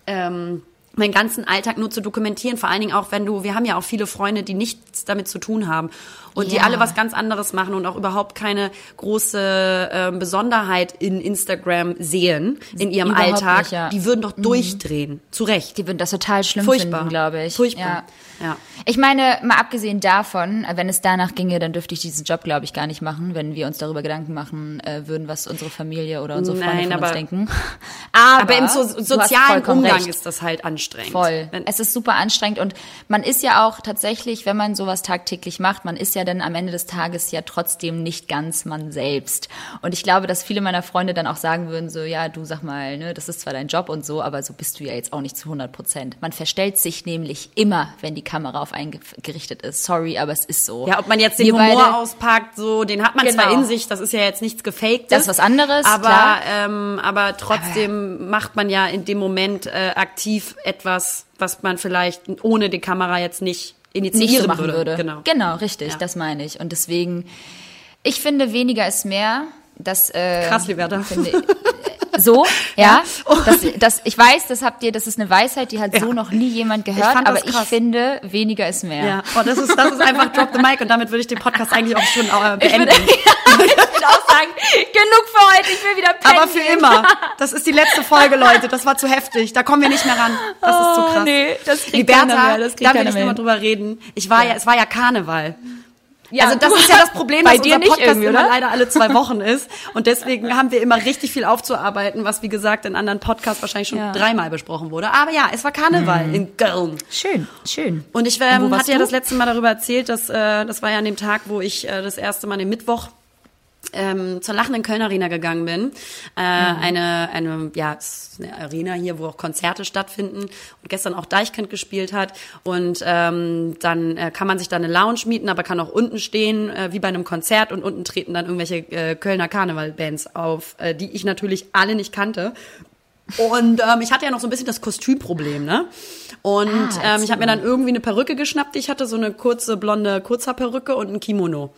ähm, meinen ganzen Alltag nur zu dokumentieren. Vor allen Dingen auch, wenn du, wir haben ja auch viele Freunde, die nichts damit zu tun haben und die Ja. alle was ganz anderes machen und auch überhaupt keine große äh, Besonderheit in Instagram sehen in ihrem Überhaupt Alltag. nicht, ja. Mhm. Die würden doch durchdrehen. Zu Recht. Die würden das total schlimm Furchtbar. finden, glaube ich. Furchtbar. Ja. Ja. Ich meine, mal abgesehen davon, wenn es danach ginge, dann dürfte ich diesen Job, glaube ich, gar nicht machen, wenn wir uns darüber Gedanken machen äh, würden, was unsere Familie oder unsere Freunde Nein, von uns aber- denken. Aber, Aber im so sozialen Umgang recht. ist das halt anstrengend. Voll. Wenn, Es ist super anstrengend und man ist ja auch tatsächlich, wenn man sowas tagtäglich macht, man ist ja dann am Ende des Tages ja trotzdem nicht ganz man selbst. Und ich glaube, dass viele meiner Freunde dann auch sagen würden, so, ja, du sag mal, ne, das ist zwar dein Job und so, aber so bist du ja jetzt auch nicht zu 100 Prozent. Man verstellt sich nämlich immer, wenn die Kamera auf einen ge- gerichtet ist. Sorry, aber es ist so. ja, ob man jetzt den Wir Humor beide- auspackt, so, den hat man Genau. zwar in sich, das ist ja jetzt nichts Gefaktes. Das ist was anderes, Aber, klar. ähm, aber trotzdem macht man ja in dem Moment äh, aktiv etwas, was man vielleicht ohne die Kamera jetzt nicht initiieren so machen würde. würde. Genau. genau, richtig, Ja. das meine ich. Und deswegen, ich finde, weniger ist mehr. Das, äh, Krass, Liberta. Finde, so, ja. Das, das, ich weiß, das habt ihr, das ist eine Weisheit, die hat so Ja. noch nie jemand Ich gehört, das aber ich finde, weniger ist mehr. Ja, oh, das ist, das ist einfach Drop the Mic und damit würde ich den Podcast eigentlich auch schon äh, Ich würde, beenden. ich auch sagen, genug für heute, ich will wieder pennen. Aber für immer. Das ist die letzte Folge, Leute. Das war zu heftig. Da kommen wir nicht mehr ran. Das ist zu Oh, krass. nee, das kriegt Liberta, keiner mehr, das kriegt da will ich nochmal drüber reden. Ich war ja. es war ja Karneval. Ja, also das ist ja das Problem, bei dass dir unser nicht Podcast immer leider alle zwei Wochen ist. Und deswegen haben wir immer richtig viel aufzuarbeiten, was wie gesagt in anderen Podcasts wahrscheinlich schon Ja. dreimal besprochen wurde. Aber ja, es war Karneval in Köln. Schön, schön. Und ich ähm, hatte ja du? das letzte Mal darüber erzählt, dass äh, das war ja an dem Tag, wo ich äh, das erste Mal den Mittwoch ähm, zur lachenden Köln Arena gegangen bin. Äh, Eine, eine, ja, eine Arena hier, wo auch Konzerte stattfinden und gestern auch Deichkind gespielt hat. Und ähm, dann äh, kann man sich da eine Lounge mieten, aber kann auch unten stehen, äh, wie bei einem Konzert und unten treten dann irgendwelche äh, Kölner Karnevalbands auf, äh, die ich natürlich alle nicht kannte. Und ähm, ich hatte ja noch so ein bisschen das Kostümproblem, ne? Und Ah, ähm, ich habe mir dann irgendwie eine Perücke geschnappt, die ich hatte, so eine kurze blonde Kurzhaarperücke und ein Kimono.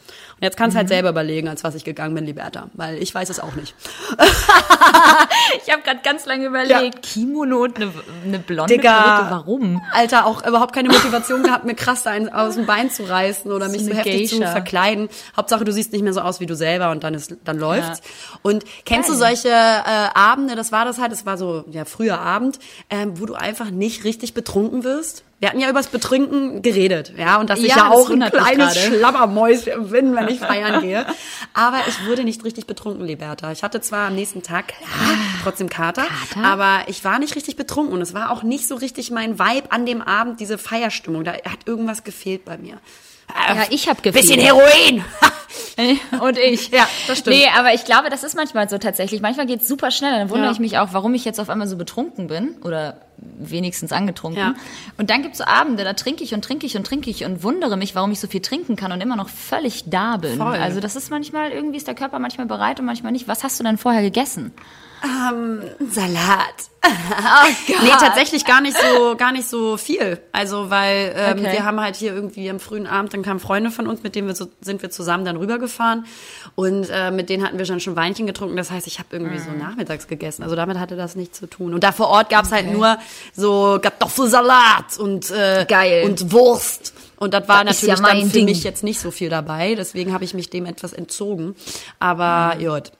Jetzt kannst du Mhm. halt selber überlegen, als was ich gegangen bin, Liberta, weil ich weiß es auch nicht. Ich habe gerade ganz lange überlegt, Kimono und eine, eine blonde Digga. Perücke, warum? Alter, auch überhaupt keine Motivation gehabt, mir krass einen aus dem Bein zu reißen oder mich so, heftig zu Geisha. verkleiden. Hauptsache, du siehst nicht mehr so aus wie du selber und dann ist, dann läuft's. Und kennst du Geil. solche äh, Abende? Das war das halt. Das war so ja früher Abend, ähm, wo du einfach nicht richtig betrunken wirst. Wir hatten ja übers Betrinken geredet, ja, und dass ich Ja, ja das auch ein kleines gerade. Schlammermäuschen bin, wenn ich feiern gehe. Aber ich wurde nicht richtig betrunken, Liberta. Ich hatte zwar am nächsten Tag, trotzdem Kater, Kater? aber ich war nicht richtig betrunken und es war auch nicht so richtig mein Vibe an dem Abend, diese Feierstimmung. Da hat irgendwas gefehlt bei mir. Äh, Ja, ich hab gefehlt. Bisschen Heroin! Und ich. Ja, das stimmt. Nee, aber ich glaube, das ist manchmal so tatsächlich. Manchmal geht's super schnell. Dann wundere Ja. ich mich auch, warum ich jetzt auf einmal so betrunken bin. Oder wenigstens angetrunken. Ja. Und dann gibt's so Abende, da trinke ich und trinke ich und trinke ich und wundere mich, warum ich so viel trinken kann und immer noch völlig da bin. Voll. Also das ist manchmal, irgendwie ist der Körper manchmal bereit und manchmal nicht. Was hast du denn vorher gegessen? Salat. Oh Gott. Nee, tatsächlich gar nicht so, gar nicht so viel. Also, weil ähm, Okay. wir haben halt hier irgendwie am frühen Abend, dann kamen Freunde von uns, mit denen wir so, sind wir zusammen dann rübergefahren und äh, mit denen hatten wir schon schon Weinchen getrunken. Das heißt, ich habe irgendwie Mhm. so nachmittags gegessen. Also damit hatte das nichts zu tun. Und da vor Ort gab's halt nur so Kartoffelsalat und äh, Geil. und Wurst. Und das war Das ist ja natürlich dann für Ding. mich jetzt nicht so viel dabei. Deswegen habe ich mich dem etwas entzogen. Aber Mhm. gut.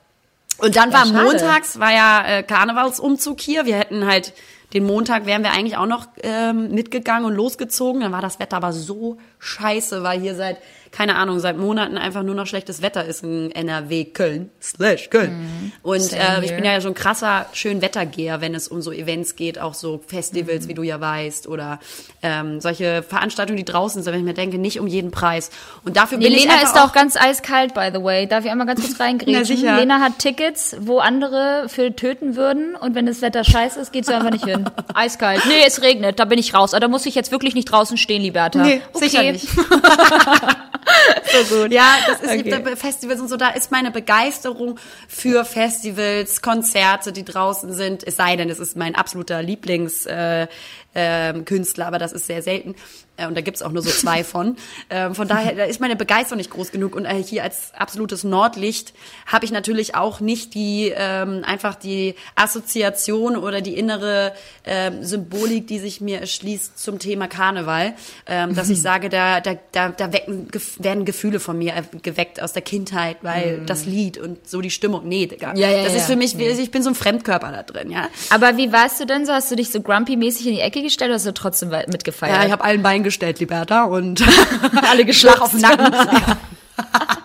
Und dann war schade. montags, war ja äh, Karnevalsumzug hier. Wir hätten halt den Montag wären wir eigentlich auch noch ähm, mitgegangen und losgezogen. Dann war das Wetter aber so scheiße, weil hier seit, keine Ahnung, seit Monaten einfach nur noch schlechtes Wetter ist in NRW, Köln, slash Köln. Und Same äh, ich bin ja so ein krasser Schönwettergeher, wenn es um so Events geht, auch so Festivals, wie du ja weißt, oder ähm, solche Veranstaltungen, die draußen sind, wenn ich mir denke, nicht um jeden Preis. Und dafür bin ich Lena einfach ist auch ganz eiskalt, by the way. Darf ich einmal ganz kurz reingrätschen? Lena hat Tickets, wo andere für töten würden. Und wenn das Wetter scheiße ist, geht sie einfach nicht hin. Eiskalt. Nee, es regnet, da bin ich raus. Aber da muss ich jetzt wirklich nicht draußen stehen, Liberta. Nee, okay. sicher nicht. So gut. Ja, das ist Okay. Festivals und so, da ist meine Begeisterung für Festivals, Konzerte, die draußen sind, es sei denn, es ist mein absoluter Lieblingskünstler, äh, Künstler, aber das ist sehr selten. Äh, und da gibt's auch nur so zwei von. Ähm, von daher da ist meine Begeisterung nicht groß genug. Und äh, hier als absolutes Nordlicht habe ich natürlich auch nicht die ähm, einfach die Assoziation oder die innere ähm, Symbolik, die sich mir erschließt zum Thema Karneval, ähm, dass ich sage, da, da, da, da wecken, werden Gefühle von mir äh, geweckt aus der Kindheit, weil Mhm. das Lied und so die Stimmung. Nee, Digga. Ja, ja, das ist ja. für mich, ich bin so ein Fremdkörper da drin, ja. Aber wie warst du denn so? Hast du dich so grumpy-mäßig in die Ecke gestellt oder hast du trotzdem mitgefeiert? Ja, ich habe allen Bein gestellt, Liberta, und alle Schlag auf den Nacken. Ja.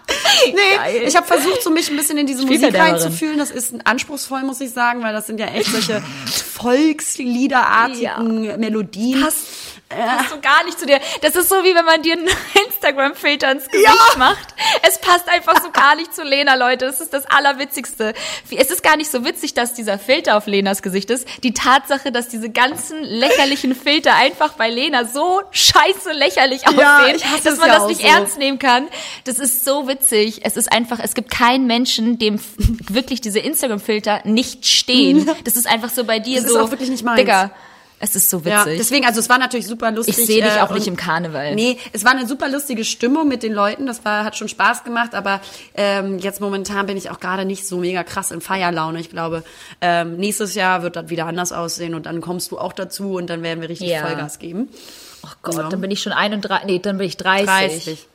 Nee, Geil. ich habe versucht, so mich ein bisschen in diese Musik reinzufühlen. Das ist anspruchsvoll, muss ich sagen, weil das sind ja echt solche Volksliederartigen Melodien. passt, passt so gar nicht zu dir. Das ist so, wie wenn man dir einen Instagram-Filter ins Gesicht Ja. macht. Es passt einfach so gar nicht zu Lena, Leute. Das ist das Allerwitzigste. Es ist gar nicht so witzig, dass dieser Filter auf Lenas Gesicht ist. Die Tatsache, dass diese ganzen lächerlichen Filter einfach bei Lena so scheiße lächerlich Ja, aussehen, hasse dass man ja das nicht so. ernst nehmen kann. Das ist so witzig. Es ist einfach, es gibt keinen Menschen, dem wirklich diese Instagram-Filter nicht stehen. Das ist einfach so bei dir Das ist so. auch wirklich nicht meins. Digga, es ist so Ja, witzig. deswegen, also es war natürlich super lustig. Ich sehe dich äh, auch nicht und- im Karneval. Nee, es war eine super lustige Stimmung mit den Leuten. Das war, hat schon Spaß gemacht, aber ähm, jetzt momentan bin ich auch gerade nicht so mega krass in Feierlaune. Ich glaube, ähm, nächstes Jahr wird das wieder anders aussehen und dann kommst du auch dazu und dann werden wir richtig Ja. Vollgas geben. Oh Gott, Ja. dann bin ich schon 31, nee, dann bin ich 30. 30.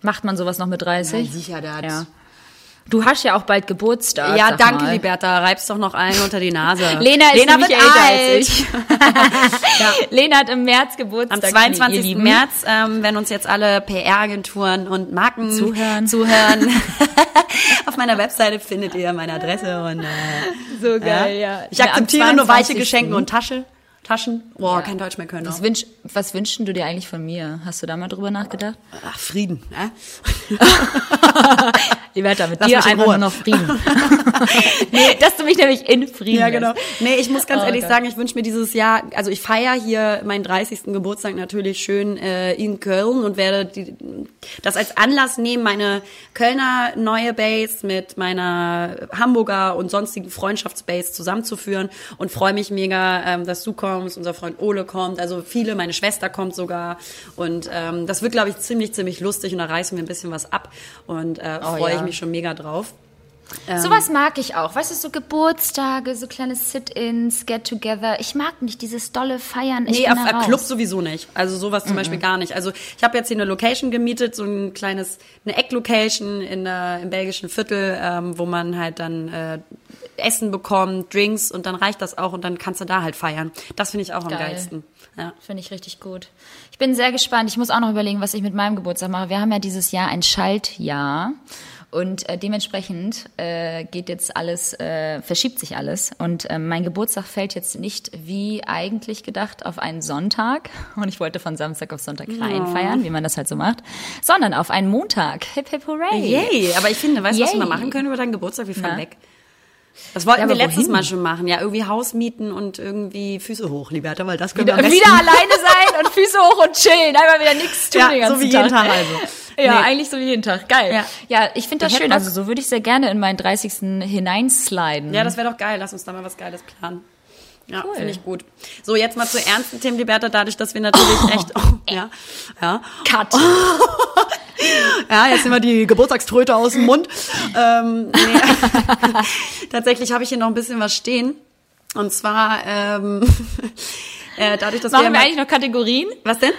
Macht man sowas noch mit 30? Ja, sicher, das. Ja. Du hast ja auch bald Geburtstag. Ja, danke, mal. Liberta. Reibst doch noch einen unter die Nase. Lena ist Lena nämlich älter alt. als ich. Ja. Lena hat im März Am Geburtstag. ihr 22. Lieben. März, ähm, wenn uns jetzt alle PR-Agenturen und Marken Zuhören. zuhören. Auf meiner Webseite findet ihr meine Adresse und äh, So geil, ja. Ich akzeptiere Am nur weiche 22.. Geschenke und Tasche. Taschen. Boah, Ja. kein Deutsch mehr können. Was, wünsch, was wünschst du dir eigentlich von mir? Hast du da mal drüber nachgedacht? Ach, Frieden. Ne? Liberta, mit Lass dir einfach Ruhe. nur noch Frieden. nee, dass du mich nämlich in Frieden Ja, genau. lässt. Nee, ich muss ganz Oh ehrlich Gott. sagen, ich wünsche mir dieses Jahr, also ich feiere hier meinen 30. Geburtstag natürlich schön äh, in Köln und werde die, das als Anlass nehmen, meine Kölner neue Base mit meiner Hamburger und sonstigen Freundschaftsbase zusammenzuführen und freue mich mega, ähm, dass du kommst, unser Freund Ole kommt, also viele, meine Schwester kommt sogar und ähm, das wird, glaube ich, ziemlich, ziemlich lustig und da reißen wir ein bisschen was ab und äh, Oh, freue ja. ich mich schon mega drauf. Sowas mag ich auch. Weißt du, so Geburtstage, so kleine Sit-ins, Get-together. Ich mag nicht dieses dolle Feiern. Ich Nee, auf raus. Club sowieso nicht. Also sowas zum Beispiel gar nicht. Also ich habe jetzt hier eine Location gemietet, so ein kleines, eine Ecklocation in der, im belgischen Viertel, ähm, wo man halt dann äh, Essen bekommt, Drinks und dann reicht das auch und dann kannst du da halt feiern. Das finde ich auch am Geil. geilsten. Ja. Finde ich richtig gut. Ich bin sehr gespannt. Ich muss auch noch überlegen, was ich mit meinem Geburtstag mache. Wir haben ja dieses Jahr ein Schaltjahr. Und äh, dementsprechend äh, geht jetzt alles, äh, verschiebt sich alles. Und äh, mein Geburtstag fällt jetzt nicht wie eigentlich gedacht auf einen Sonntag. Und ich wollte von Samstag auf Sonntag rein feiern, wie man das halt so macht, sondern auf einen Montag. Hip hip hooray. Yay, aber ich finde, weißt du, was wir mal machen können über deinen Geburtstag? Wir fahren Na? weg. Das wollten Ja, wir letztes wohin? Mal schon machen. Ja, irgendwie Haus mieten und irgendwie Füße hoch, Liberta, weil das können wir Wieder, wieder alleine sein und Füße hoch und chillen. Einfach wieder nichts tun Ja, den ganzen so wie Tag. jeden Tag also. Ja, Nee. eigentlich so wie jeden Tag. Geil. Ja. Ja, ich finde das Ich schön. Also so würde ich sehr gerne in meinen 30. hineinsliden. Ja, das wäre doch geil. Lass uns da mal was Geiles planen. Ja, Cool. finde ich gut. So, jetzt mal zu ernsten Themen, Liberta, dadurch, dass wir natürlich echt, oh, ja, ja, Cut. Ja, jetzt nehmen wir die Geburtstagströte aus dem Mund. ähm, nee. Tatsächlich habe ich hier noch ein bisschen was stehen. Und zwar, ähm, äh, dadurch, dass Machen wir, wir eigentlich noch Kategorien? was denn?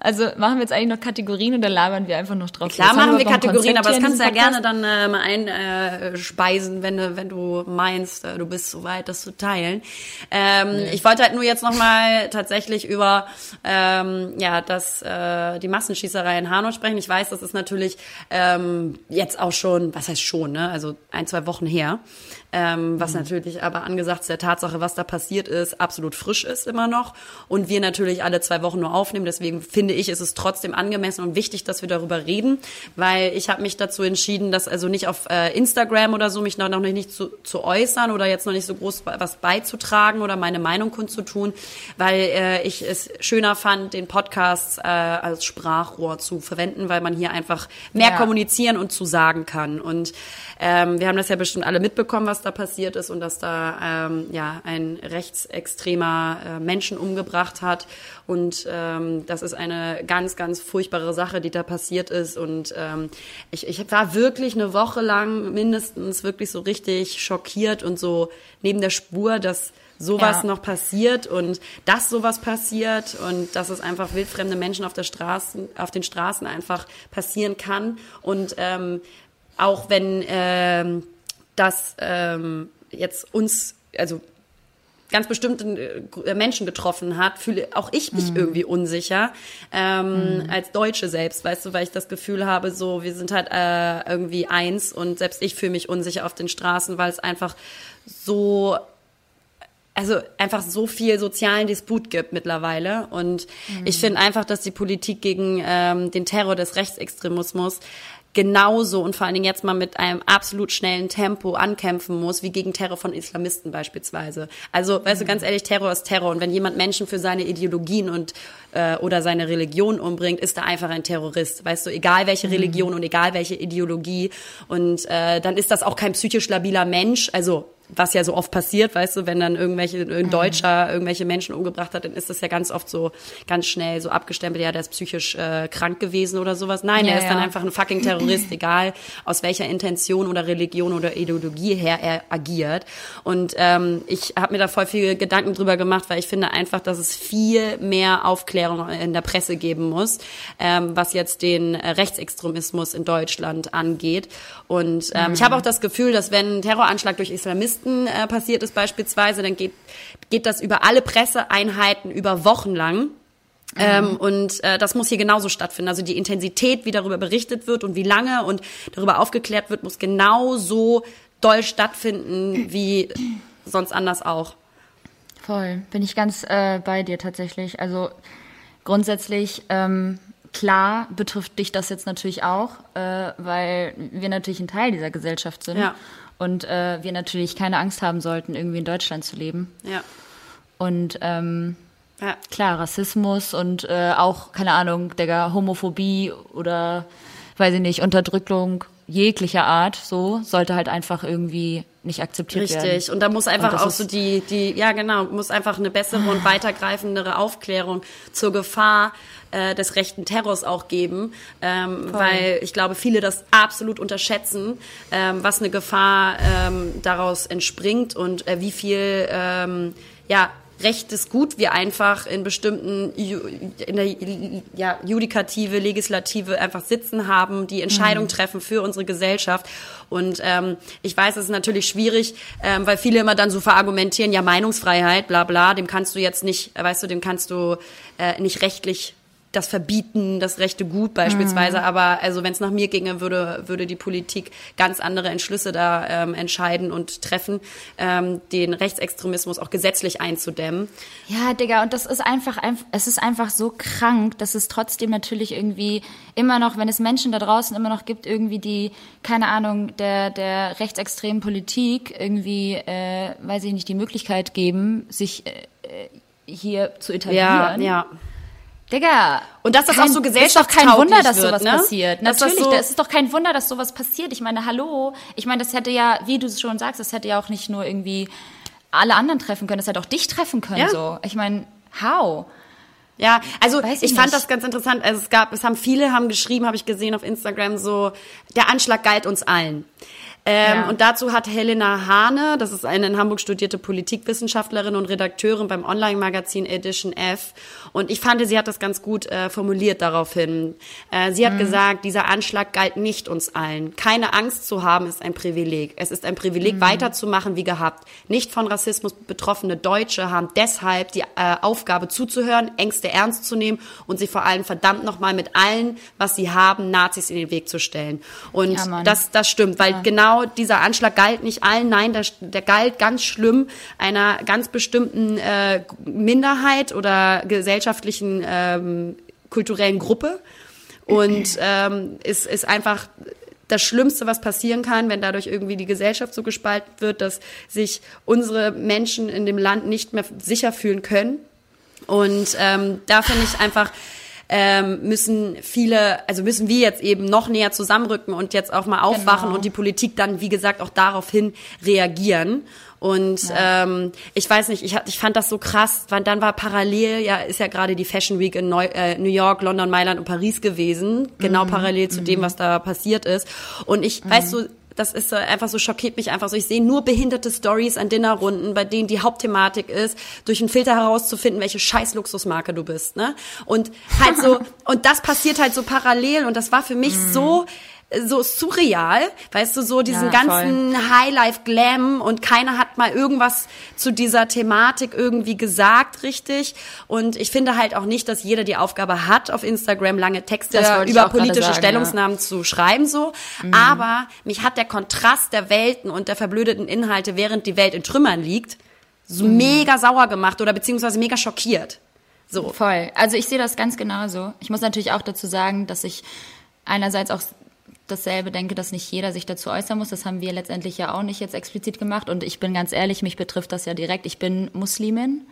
Also machen wir jetzt eigentlich noch Kategorien oder labern wir einfach noch drauf? Klar machen wir Kategorien, aber das kannst du ja gerne dann äh, mal einspeisen, wenn du, wenn du meinst, äh, du bist so weit, das zu teilen. Ähm, Ich wollte halt nur jetzt nochmal tatsächlich über ähm, ja das äh, die Massenschießerei in Hanau sprechen. Ich weiß, das ist natürlich ähm, jetzt auch schon, was heißt schon, ne? Also ein, zwei Wochen her. Ähm, was natürlich aber angesichts der Tatsache, was da passiert ist, absolut frisch ist immer noch. Und wir natürlich alle zwei Wochen nur aufnehmen. Deswegen finde ich, ist es trotzdem angemessen und wichtig, dass wir darüber reden, weil ich habe mich dazu entschieden, dass also nicht auf äh, Instagram oder so mich noch, noch nicht zu, zu äußern oder jetzt noch nicht so groß was beizutragen oder meine Meinung kundzutun, weil äh, ich es schöner fand, den Podcast äh, als Sprachrohr zu verwenden, weil man hier einfach mehr Ja. kommunizieren und zu sagen kann. Und ähm, wir haben das ja bestimmt alle mitbekommen, was was da passiert ist und dass da ähm, ja ein rechtsextremer äh, Menschen umgebracht hat. Und ähm, das ist eine ganz, ganz furchtbare Sache, die da passiert ist. Und ähm, ich, ich war wirklich eine Woche lang mindestens wirklich so richtig schockiert und so neben der Spur, dass sowas ja. noch passiert und dass sowas passiert und dass es einfach wildfremde Menschen auf der Straße, auf den Straßen einfach passieren kann und ähm, auch wenn ähm, das ähm, jetzt uns, also ganz bestimmte äh, Menschen getroffen hat, fühle auch ich mich mhm. irgendwie unsicher ähm, mhm. als Deutsche selbst, weißt du, weil ich das Gefühl habe, so wir sind halt äh, irgendwie eins und selbst ich fühle mich unsicher auf den Straßen, weil es einfach so also einfach so viel sozialen Disput gibt mittlerweile. Und mhm. ich finde einfach, dass die Politik gegen ähm, den Terror des Rechtsextremismus genauso und vor allen Dingen jetzt mal mit einem absolut schnellen Tempo ankämpfen muss, wie gegen Terror von Islamisten beispielsweise. Also, weißt du, ganz ehrlich, Terror ist Terror. Und wenn jemand Menschen für seine Ideologien und äh, oder seine Religion umbringt, ist er einfach ein Terrorist. Weißt du, egal welche mhm. Religion und egal welche Ideologie. Und äh, dann ist das auch kein psychisch labiler Mensch. Also was ja so oft passiert, weißt du, wenn dann irgendwelche, ein mhm. Deutscher irgendwelche Menschen umgebracht hat, dann ist das ja ganz oft so ganz schnell so abgestempelt, ja, der ist psychisch äh, krank gewesen oder sowas. Nein, ja, er ist ja. dann einfach ein fucking Terrorist, egal aus welcher Intention oder Religion oder Ideologie her er agiert. Und ähm, ich habe mir da voll viel Gedanken drüber gemacht, weil ich finde einfach, dass es viel mehr Aufklärung in der Presse geben muss, ähm, was jetzt den Rechtsextremismus in Deutschland angeht. Und ähm, mhm. ich habe auch das Gefühl, dass wenn ein Terroranschlag durch Islamisten Dresden äh, passiert ist beispielsweise, dann geht, geht das über alle Presseeinheiten über Wochen lang. Mhm. Ähm, und äh, das muss hier genauso stattfinden. Also die Intensität, wie darüber berichtet wird und wie lange und darüber aufgeklärt wird, muss genauso doll stattfinden wie sonst anders auch. Voll, bin ich ganz äh, bei dir tatsächlich. Also grundsätzlich ähm, klar betrifft dich das jetzt natürlich auch, äh, weil wir natürlich ein Teil dieser Gesellschaft sind. Ja und äh, wir natürlich keine Angst haben sollten, irgendwie in Deutschland zu leben. Ja. Und ähm, ja. klar, Rassismus und äh, auch, keine Ahnung, der Homophobie oder, weiß ich nicht, Unterdrückung jeglicher Art, so, sollte halt einfach irgendwie nicht akzeptiert Richtig. werden. Richtig. Und da muss einfach auch so die, die, ja genau, muss einfach eine bessere und weitergreifendere Aufklärung zur Gefahr äh, des rechten Terrors auch geben, ähm, weil ich glaube, viele das absolut unterschätzen, ähm, was eine Gefahr ähm, daraus entspringt und äh, wie viel ähm, ja rechtes Gut wir einfach in bestimmten in der ja, Judikative, Legislative einfach sitzen haben, die Entscheidung mhm. treffen für unsere Gesellschaft. Und ähm, ich weiß, es ist natürlich schwierig, ähm, weil viele immer dann so verargumentieren, ja Meinungsfreiheit, bla bla, dem kannst du jetzt nicht, weißt du, dem kannst du äh, nicht rechtlich das Verbieten, das rechte Gut beispielsweise. Mhm. Aber also wenn es nach mir ginge, würde, würde die Politik ganz andere Entschlüsse da ähm, entscheiden und treffen, ähm, den Rechtsextremismus auch gesetzlich einzudämmen. Ja, Digga, und das ist einfach, es ist einfach so krank, dass es trotzdem natürlich irgendwie immer noch, wenn es Menschen da draußen immer noch gibt, irgendwie die, keine Ahnung, der, der rechtsextremen Politik irgendwie, äh, weiß ich nicht, die Möglichkeit geben, sich äh, äh hier zu etablieren. Ja, ja. Digga. Und dass das kein, auch so gesellschaftstauglich ist doch kein Wunder, dass sowas ne? passiert. Natürlich, das, so ist doch kein Wunder, dass sowas passiert. Ich meine, hallo. Ich meine, das hätte ja, wie du es schon sagst, das hätte ja auch nicht nur irgendwie alle anderen treffen können, das hätte auch dich treffen können. Ja. So, ich meine, how? Ja, also ich, ich fand das ganz interessant. Also es gab, es haben viele haben geschrieben, habe ich gesehen auf Instagram so, der Anschlag galt uns allen. Ähm, ja. Und dazu hat Helena Hane, das ist eine in Hamburg studierte Politikwissenschaftlerin und Redakteurin beim Online-Magazin Edition F. Und ich fand, sie hat das ganz gut äh, formuliert daraufhin. Äh, sie hat mhm. gesagt, dieser Anschlag galt nicht uns allen. Keine Angst zu haben ist ein Privileg. Es ist ein Privileg, mhm. weiterzumachen wie gehabt. Nicht von Rassismus betroffene Deutsche haben deshalb die äh, Aufgabe zuzuhören, Ängste ernst zu nehmen und sich vor allem verdammt nochmal mit allen, was sie haben, Nazis in den Weg zu stellen. Und ja, das, das stimmt, weil ja. genau genau, dieser Anschlag galt nicht allen, nein, der, der galt ganz schlimm einer ganz bestimmten äh, Minderheit oder gesellschaftlichen ähm, kulturellen Gruppe und ähm, ist, ist einfach das Schlimmste, was passieren kann, wenn dadurch irgendwie die Gesellschaft so gespalten wird, dass sich unsere Menschen in dem Land nicht mehr sicher fühlen können. Und ähm, da finde ich einfach, ähm, müssen viele, also müssen wir jetzt eben noch näher zusammenrücken und jetzt auch mal aufwachen Genau. und die Politik dann, wie gesagt, auch daraufhin reagieren. Und ähm, ich weiß nicht, ich, ich fand das so krass, weil dann war parallel, ja, ist ja gerade die Fashion Week in Neu äh, New York, London, Mailand und Paris gewesen, genau parallel zu dem, was da passiert ist. Und ich, weißt du, das ist einfach so, schockiert mich einfach so. Ich sehe nur behinderte Stories an Dinnerrunden, bei denen die Hauptthematik ist, durch einen Filter herauszufinden, welche scheiß Luxusmarke du bist, ne? Und halt so, und das passiert halt so parallel und das war für mich so, so surreal, weißt du, so diesen Ja, ganzen Highlife-Glam und keiner hat mal irgendwas zu dieser Thematik irgendwie gesagt, richtig. Und ich finde halt auch nicht, dass jeder die Aufgabe hat, auf Instagram lange Texte ich über politische sagen, Stellungnahmen zu schreiben, so. Aber mich hat der Kontrast der Welten und der verblödeten Inhalte, während die Welt in Trümmern liegt, so mega sauer gemacht oder beziehungsweise mega schockiert. So. Voll. Also ich sehe das ganz genauso. Ich muss natürlich auch dazu sagen, dass ich einerseits auch dasselbe denke, dass nicht jeder sich dazu äußern muss. Das haben wir letztendlich ja auch nicht jetzt explizit gemacht. Und ich bin ganz ehrlich, mich betrifft das ja direkt. Ich bin Muslimin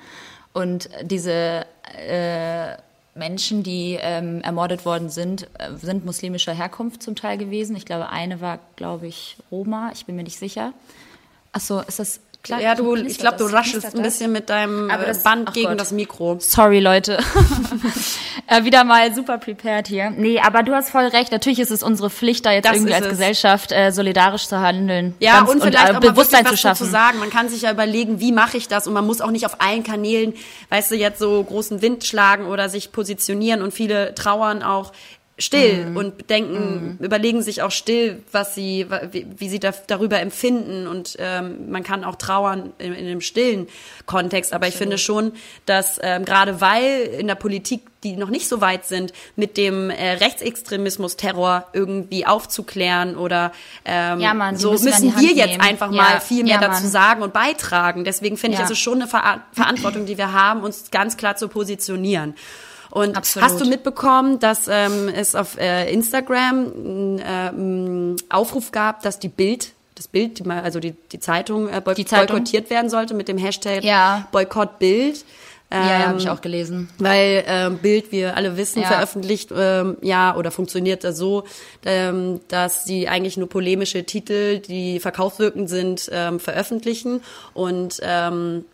und diese äh, Menschen, die ähm, ermordet worden sind, äh, sind muslimischer Herkunft zum Teil gewesen. Ich glaube, eine war, glaube ich, Roma. Ich bin mir nicht sicher. Ach so, ist das klar? Ja, du, ich glaube, du das? raschelst Knistert ein das? bisschen mit deinem Aber äh, das- Band gegen Gott. das Mikro. Sorry, Leute. äh, wieder mal super prepared hier. Nee, aber du hast voll recht. Natürlich ist es unsere Pflicht, da jetzt Das irgendwie als es. Gesellschaft äh, solidarisch zu handeln. Ja, Ganz- und vielleicht äh, auch mal Bewusstsein wirklich zu schaffen. sagen. Man kann sich ja überlegen, wie mache ich das? Und man muss auch nicht auf allen Kanälen, weißt du, jetzt so großen Wind schlagen oder sich positionieren. Und viele trauern auch still Mhm. und denken, überlegen sich auch still, was sie, wie, wie sie da, darüber empfinden. Und ähm, man kann auch trauern in, in einem stillen Kontext. Aber ich finde schon, dass ähm, gerade weil in der Politik die noch nicht so weit sind, mit dem äh, Rechtsextremismus, Terror irgendwie aufzuklären oder ähm, Ja, Mann, so müssen wir jetzt nehmen. einfach Ja, mal viel mehr ja, dazu sagen und beitragen. Deswegen finde ich, es ist schon eine Ver Verantwortung, die wir haben, uns ganz klar zu positionionieren. Und Absolut. hast du mitbekommen, dass ähm, es auf äh, Instagram einen äh, einen Aufruf gab, dass die Bild, das Bild, die mal- also die, die Zeitung, äh, boy Die Zeitung? boykottiert werden sollte mit dem Hashtag Ja. Boykott Bild. Ja, ja, Ähm, habe ich auch gelesen. weil ähm, Bild, wir alle wissen, Ja. veröffentlicht, ähm, ja, oder funktioniert das so, ähm, dass sie eigentlich nur polemische Titel, die verkaufswirkend sind, ähm, veröffentlichen und ähm,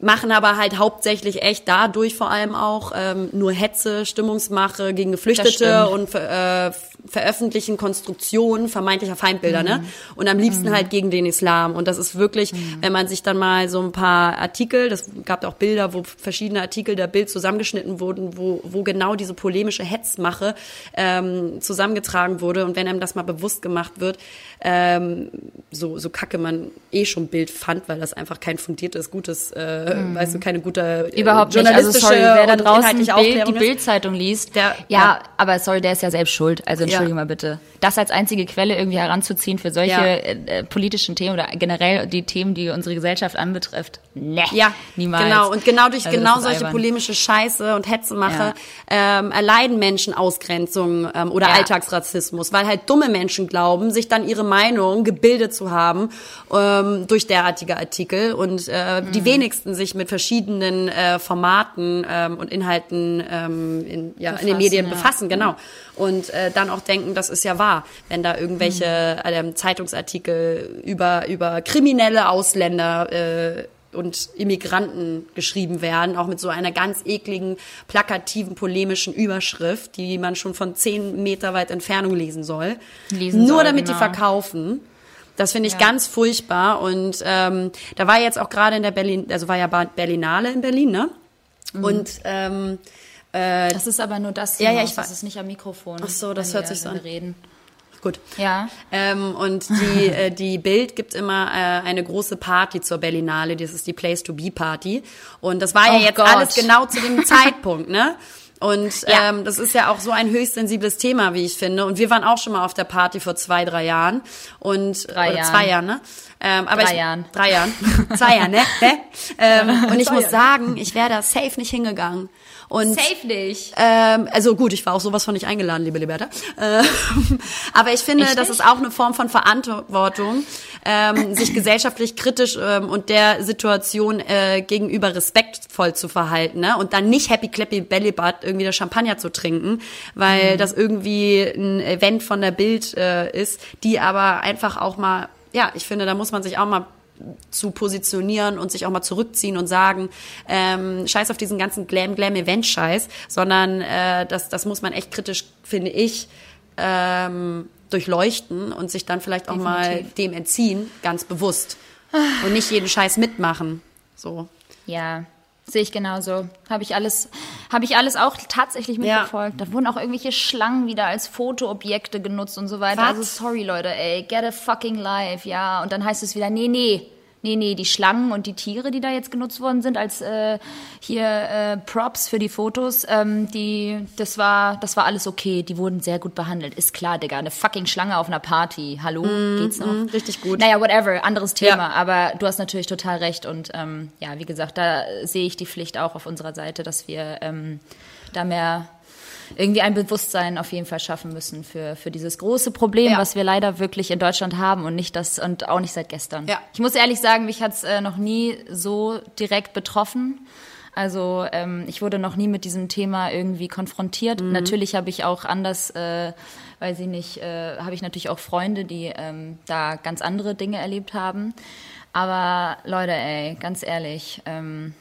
machen aber halt hauptsächlich echt dadurch vor allem auch ähm, nur Hetze, Stimmungsmache gegen Geflüchtete und ver äh, veröffentlichen Konstruktionen vermeintlicher Feindbilder, Mhm. ne? Und am liebsten halt gegen den Islam. Und das ist wirklich, Mhm. wenn man sich dann mal so ein paar Artikel, das gab auch Bilder, wo verschiedene Artikel der Bild zusammengeschnitten wurden, wo, wo genau diese polemische Hetzmache ähm, zusammengetragen wurde. Und wenn einem das mal bewusst gemacht wird, ähm, so, so kacke man eh schon Bild fand, weil das einfach kein fundiertes, gutes, äh, weißt du, keine gute äh, Mhm. Überhaupt nicht. Also journalistische sorry, wer da draußen Bild, die. Bildzeitung liest, Der- ja, ja. aber sorry, der ist ja selbst schuld. Also entschuldige Ja. mal bitte. Das als einzige Quelle irgendwie heranzuziehen für solche Ja. äh, äh, politischen Themen oder generell die Themen, die unsere Gesellschaft anbetrifft, ne, Ja, niemals. genau. Und genau durch Also genau solche albern. polemische Scheiße und Hetzemache ähm, erleiden Menschen Ausgrenzung ähm, oder. Alltagsrassismus, weil halt dumme Menschen glauben, sich dann ihre Meinung gebildet zu haben ähm, durch derartige Artikel und äh, Mhm. die wenigsten sich mit verschiedenen äh, Formaten ähm, und Inhalten ähm, in, ja, in den Befassen, Medien ja. befassen, genau. Und äh, dann auch denken, das ist ja wahr, wenn da irgendwelche Mhm. ähm, Zeitungsartikel über, über kriminelle Ausländer äh, und Immigranten geschrieben werden, auch mit so einer ganz ekligen, plakativen, polemischen Überschrift, die man schon von zehn Meter weit Entfernung lesen soll. Lesen Nur soll, damit die genau. verkaufen. Das finde ich Ja. ganz furchtbar. Und ähm, da war jetzt auch gerade in der Berlin, also war ja Berlinale in Berlin, ne? Mhm. Und ähm, Das ist aber nur das. Ja, ja, hinaus, ich das weiß. ist nicht am Mikrofon. Ach so, das hört wir- sich so an. Reden. gut. Ja. Ähm, und die, äh, die Bild gibt immer äh, eine große Party zur Berlinale. Das ist die Place to Be Party. Und das war ja Oh jetzt Gott. alles genau zu dem Zeitpunkt, ne? Und Ja. ähm, das ist ja auch so ein höchst sensibles Thema, wie ich finde. Und wir waren auch schon mal auf der Party vor zwei, drei Jahren. Und Drei oder Jahren. zwei Jahren, ne? Ähm, aber Drei ich, Jahren. Drei Jahren. zwei Jahren, ne? Ähm, und ich muss sagen, ich wäre da safe nicht hingegangen. Und Safe nicht. ähm, also gut, ich war auch sowas von nicht eingeladen, liebe Liberta. Ähm, aber ich finde, Echt das nicht? ist auch eine Form von Verantwortung, ähm, sich gesellschaftlich kritisch ähm, und der Situation äh, gegenüber respektvoll zu verhalten, ne? Und dann nicht Happy Clappy Bellybad irgendwie das Champagner zu trinken, weil mhm. das irgendwie ein Event von der Bild äh, ist, die aber einfach auch mal, ja, ich finde, da muss man sich auch mal zu positionieren und sich auch mal zurückziehen und sagen, ähm, scheiß auf diesen ganzen Glam-Glam-Event-Scheiß, sondern äh, das, das muss man echt kritisch, finde ich, ähm, durchleuchten und sich dann vielleicht auch Definitiv. mal dem entziehen, ganz bewusst. Und nicht jeden Scheiß mitmachen. So. Ja, sehe ich genauso. Habe ich alles, habe ich alles auch tatsächlich mitverfolgt. Ja. Da wurden auch irgendwelche Schlangen wieder als Fotoobjekte genutzt und so weiter. Was? Also sorry Leute, ey, get a fucking life, ja. Und dann heißt es wieder, nee, nee, Nee, nee, die Schlangen und die Tiere, die da jetzt genutzt worden sind als äh, hier äh, Props für die Fotos, ähm, die, das war, das war alles okay. Die wurden sehr gut behandelt. Ist klar, Digga, eine fucking Schlange auf einer Party. Hallo, mm, geht's noch? Mm, richtig gut. Naja, whatever, anderes Thema. Ja. Aber du hast natürlich total recht und ähm, ja, wie gesagt, da sehe ich die Pflicht auch auf unserer Seite, dass wir ähm, da mehr irgendwie ein Bewusstsein auf jeden Fall schaffen müssen für, für dieses große Problem, ja. was wir leider wirklich in Deutschland haben und nicht das und auch nicht seit gestern. Ja. Ich muss ehrlich sagen, mich hat es äh, noch nie so direkt betroffen. Also ähm, ich wurde noch nie mit diesem Thema irgendwie konfrontiert. Mhm. Natürlich habe ich auch anders, äh, weiß ich nicht, äh, habe ich natürlich auch Freunde, die ähm, da ganz andere Dinge erlebt haben. Aber Leute, ey, ganz ehrlich, ähm,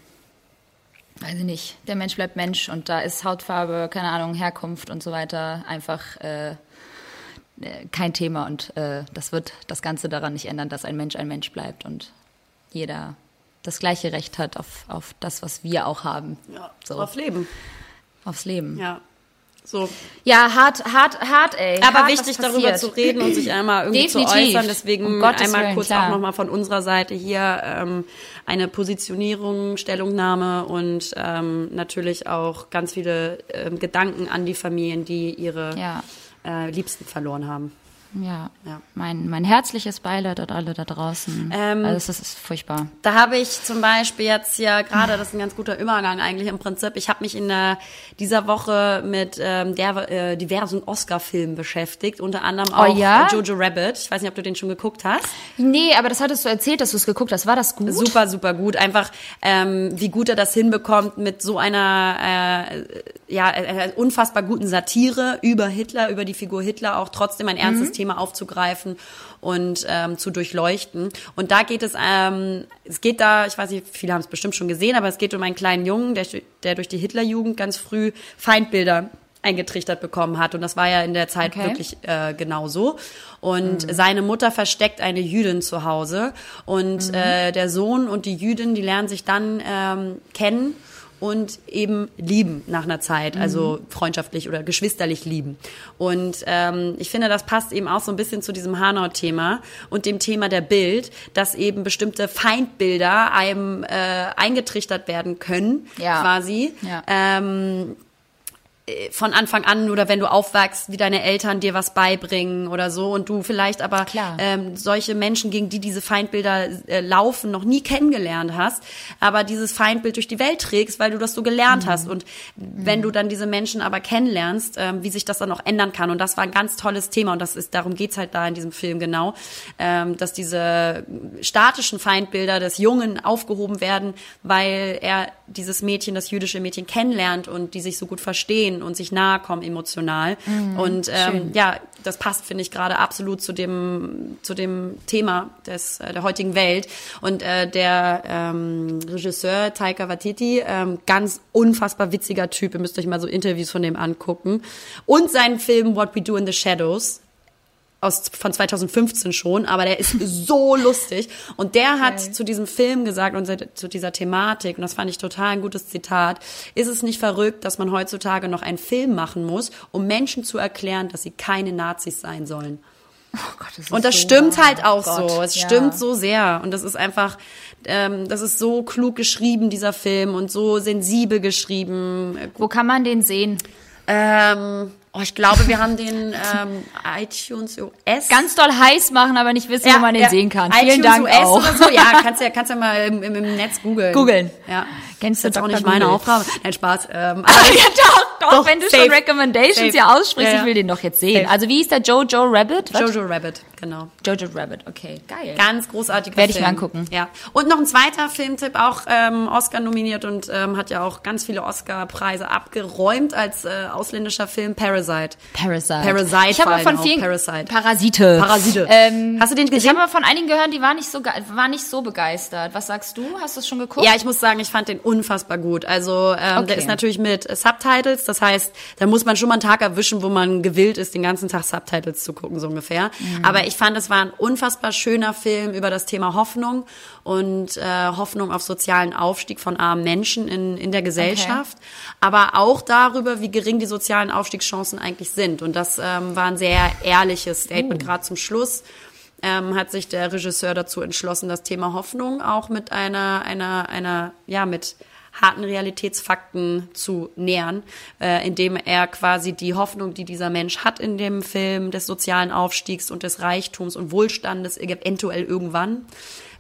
weiß ich nicht, der Mensch bleibt Mensch und da ist Hautfarbe, keine Ahnung, Herkunft und so weiter einfach äh, äh, kein Thema und äh, das wird das Ganze daran nicht ändern, dass ein Mensch ein Mensch bleibt und jeder das gleiche Recht hat auf, auf das, was wir auch haben. Ja, so. aufs Leben. Aufs Leben. Ja. So. Ja, hart, hart, hart, ey. Aber hart, wichtig, darüber zu reden und sich einmal irgendwie Definitiv. zu äußern. Deswegen um einmal Willen, kurz klar. auch nochmal von unserer Seite hier ähm, eine Positionierung, Stellungnahme und ähm, natürlich auch ganz viele ähm, Gedanken an die Familien, die ihre ja. äh, Liebsten verloren haben. Ja, ja. Mein, mein herzliches Beileid an alle da draußen. Ähm, also das ist furchtbar. Da habe ich zum Beispiel jetzt ja gerade, das ist ein ganz guter Übergang eigentlich im Prinzip, ich habe mich in der, dieser Woche mit ähm, der, äh, diversen Oscar-Filmen beschäftigt, unter anderem oh auch oh, ja? Jojo Rabbit. Ich weiß nicht, ob du den schon geguckt hast. Nee, aber das hattest du erzählt, dass du es geguckt hast. War das gut? Super, super gut. Einfach, ähm, wie gut er das hinbekommt mit so einer äh, ja, äh, unfassbar guten Satire über Hitler, über die Figur Hitler, auch trotzdem ein ernstes mhm. Thema Thema aufzugreifen und ähm, zu durchleuchten. Und da geht es, ähm, es geht da, ich weiß nicht, viele haben es bestimmt schon gesehen, aber es geht um einen kleinen Jungen, der, der durch die Hitlerjugend ganz früh Feindbilder eingetrichtert bekommen hat. Und das war ja in der Zeit okay. wirklich äh, genau so. Und mhm. seine Mutter versteckt eine Jüdin zu Hause. Und mhm. äh, der Sohn und die Jüdin, die lernen sich dann ähm, kennen und eben lieben nach einer Zeit, also mhm. freundschaftlich oder geschwisterlich lieben. Und ähm, ich finde, das passt eben auch so ein bisschen zu diesem Hanau-Thema und dem Thema der Bild, dass eben bestimmte Feindbilder einem äh, eingetrichtert werden können, ja. quasi. Ja. Ähm, äh, von Anfang an oder wenn du aufwachst, wie deine Eltern dir was beibringen oder so und du vielleicht aber ähm, solche Menschen, gegen die diese Feindbilder äh, laufen, noch nie kennengelernt hast, aber dieses Feindbild durch die Welt trägst, weil du das so gelernt mhm. hast und mhm. wenn du dann diese Menschen aber kennenlernst, ähm, wie sich das dann auch ändern kann und das war ein ganz tolles Thema und das ist darum geht's halt da in diesem Film genau, ähm, dass diese statischen Feindbilder des Jungen aufgehoben werden, weil er dieses Mädchen, das jüdische Mädchen kennenlernt und die sich so gut verstehen verstehen und sich nahe kommen emotional. Mhm, und ähm, ja, das passt, finde ich, gerade absolut zu dem, zu dem Thema des, äh, der heutigen Welt. Und äh, der ähm, Regisseur Taika Waititi, ähm, ganz unfassbar witziger Typ, ihr müsst euch mal so Interviews von dem angucken. Und seinen Film What We Do in the Shadows, aus, von 2015 schon, aber der ist so lustig. Und der hat okay. zu diesem Film gesagt und zu dieser Thematik, und das fand ich total ein gutes Zitat, ist es nicht verrückt, dass man heutzutage noch einen Film machen muss, um Menschen zu erklären, dass sie keine Nazis sein sollen. Oh Gott, das und das so stimmt wahr. halt auch Gott, so. Es ja. stimmt so sehr. Und das ist einfach, ähm, das ist so klug geschrieben, dieser Film, und so sensibel geschrieben. Wo kann man den sehen? Ähm, Oh, ich glaube, wir haben den ähm, iTunes US. Ganz doll heiß machen, aber nicht wissen, wo man den sehen kann. Vielen iTunes Dank US auch. oder so. Ja, kannst ja, kannst ja mal im, im, im Netz googeln. Googeln. Ja. Kennst du das ist auch nicht meine Google? Aufgabe. Nein, Spaß. Ähm, aber ja, doch, doch, Doch, wenn du safe. schon Recommendations Safe. hier aussprichst, Ja, ja. ich will den doch jetzt sehen. Safe. Also wie hieß der Jojo Rabbit? Was? Jojo Rabbit, genau. Jojo Rabbit, okay, geil. Ganz großartiger Werd ich Film. mir angucken. Ja. Und noch ein zweiter Filmtipp, auch ähm, Oscar nominiert und ähm, hat ja auch ganz viele Oscar-Preise abgeräumt als äh, ausländischer Film Parasite. Parasite. Parasite Ich habe von vielen Parasite. Parasite. Parasite. Ähm, Hast du den Ich gesehen? habe mal von einigen gehört, die waren nicht so waren nicht so begeistert. Was sagst du? Hast du es schon geguckt? Ja, ich muss sagen, ich fand den unfassbar gut. Also ähm, Okay. der ist natürlich mit Subtitles, das heißt, da muss man schon mal einen Tag erwischen, wo man gewillt ist, den ganzen Tag Subtitles zu gucken, so ungefähr. Mhm. Aber ich fand, es war ein unfassbar schöner Film über das Thema Hoffnung und äh, Hoffnung auf sozialen Aufstieg von armen Menschen in, in der Gesellschaft, aber auch darüber, wie gering die sozialen Aufstiegschancen eigentlich sind. Und das ähm, war ein sehr ehrliches Statement, Oh. gerade zum Schluss ähm, hat sich der Regisseur dazu entschlossen, das Thema Hoffnung auch mit einer, einer, einer, ja, mit harten Realitätsfakten zu nähern, äh, indem er quasi die Hoffnung, die dieser Mensch hat in dem Film des sozialen Aufstiegs und des Reichtums und Wohlstandes eventuell irgendwann,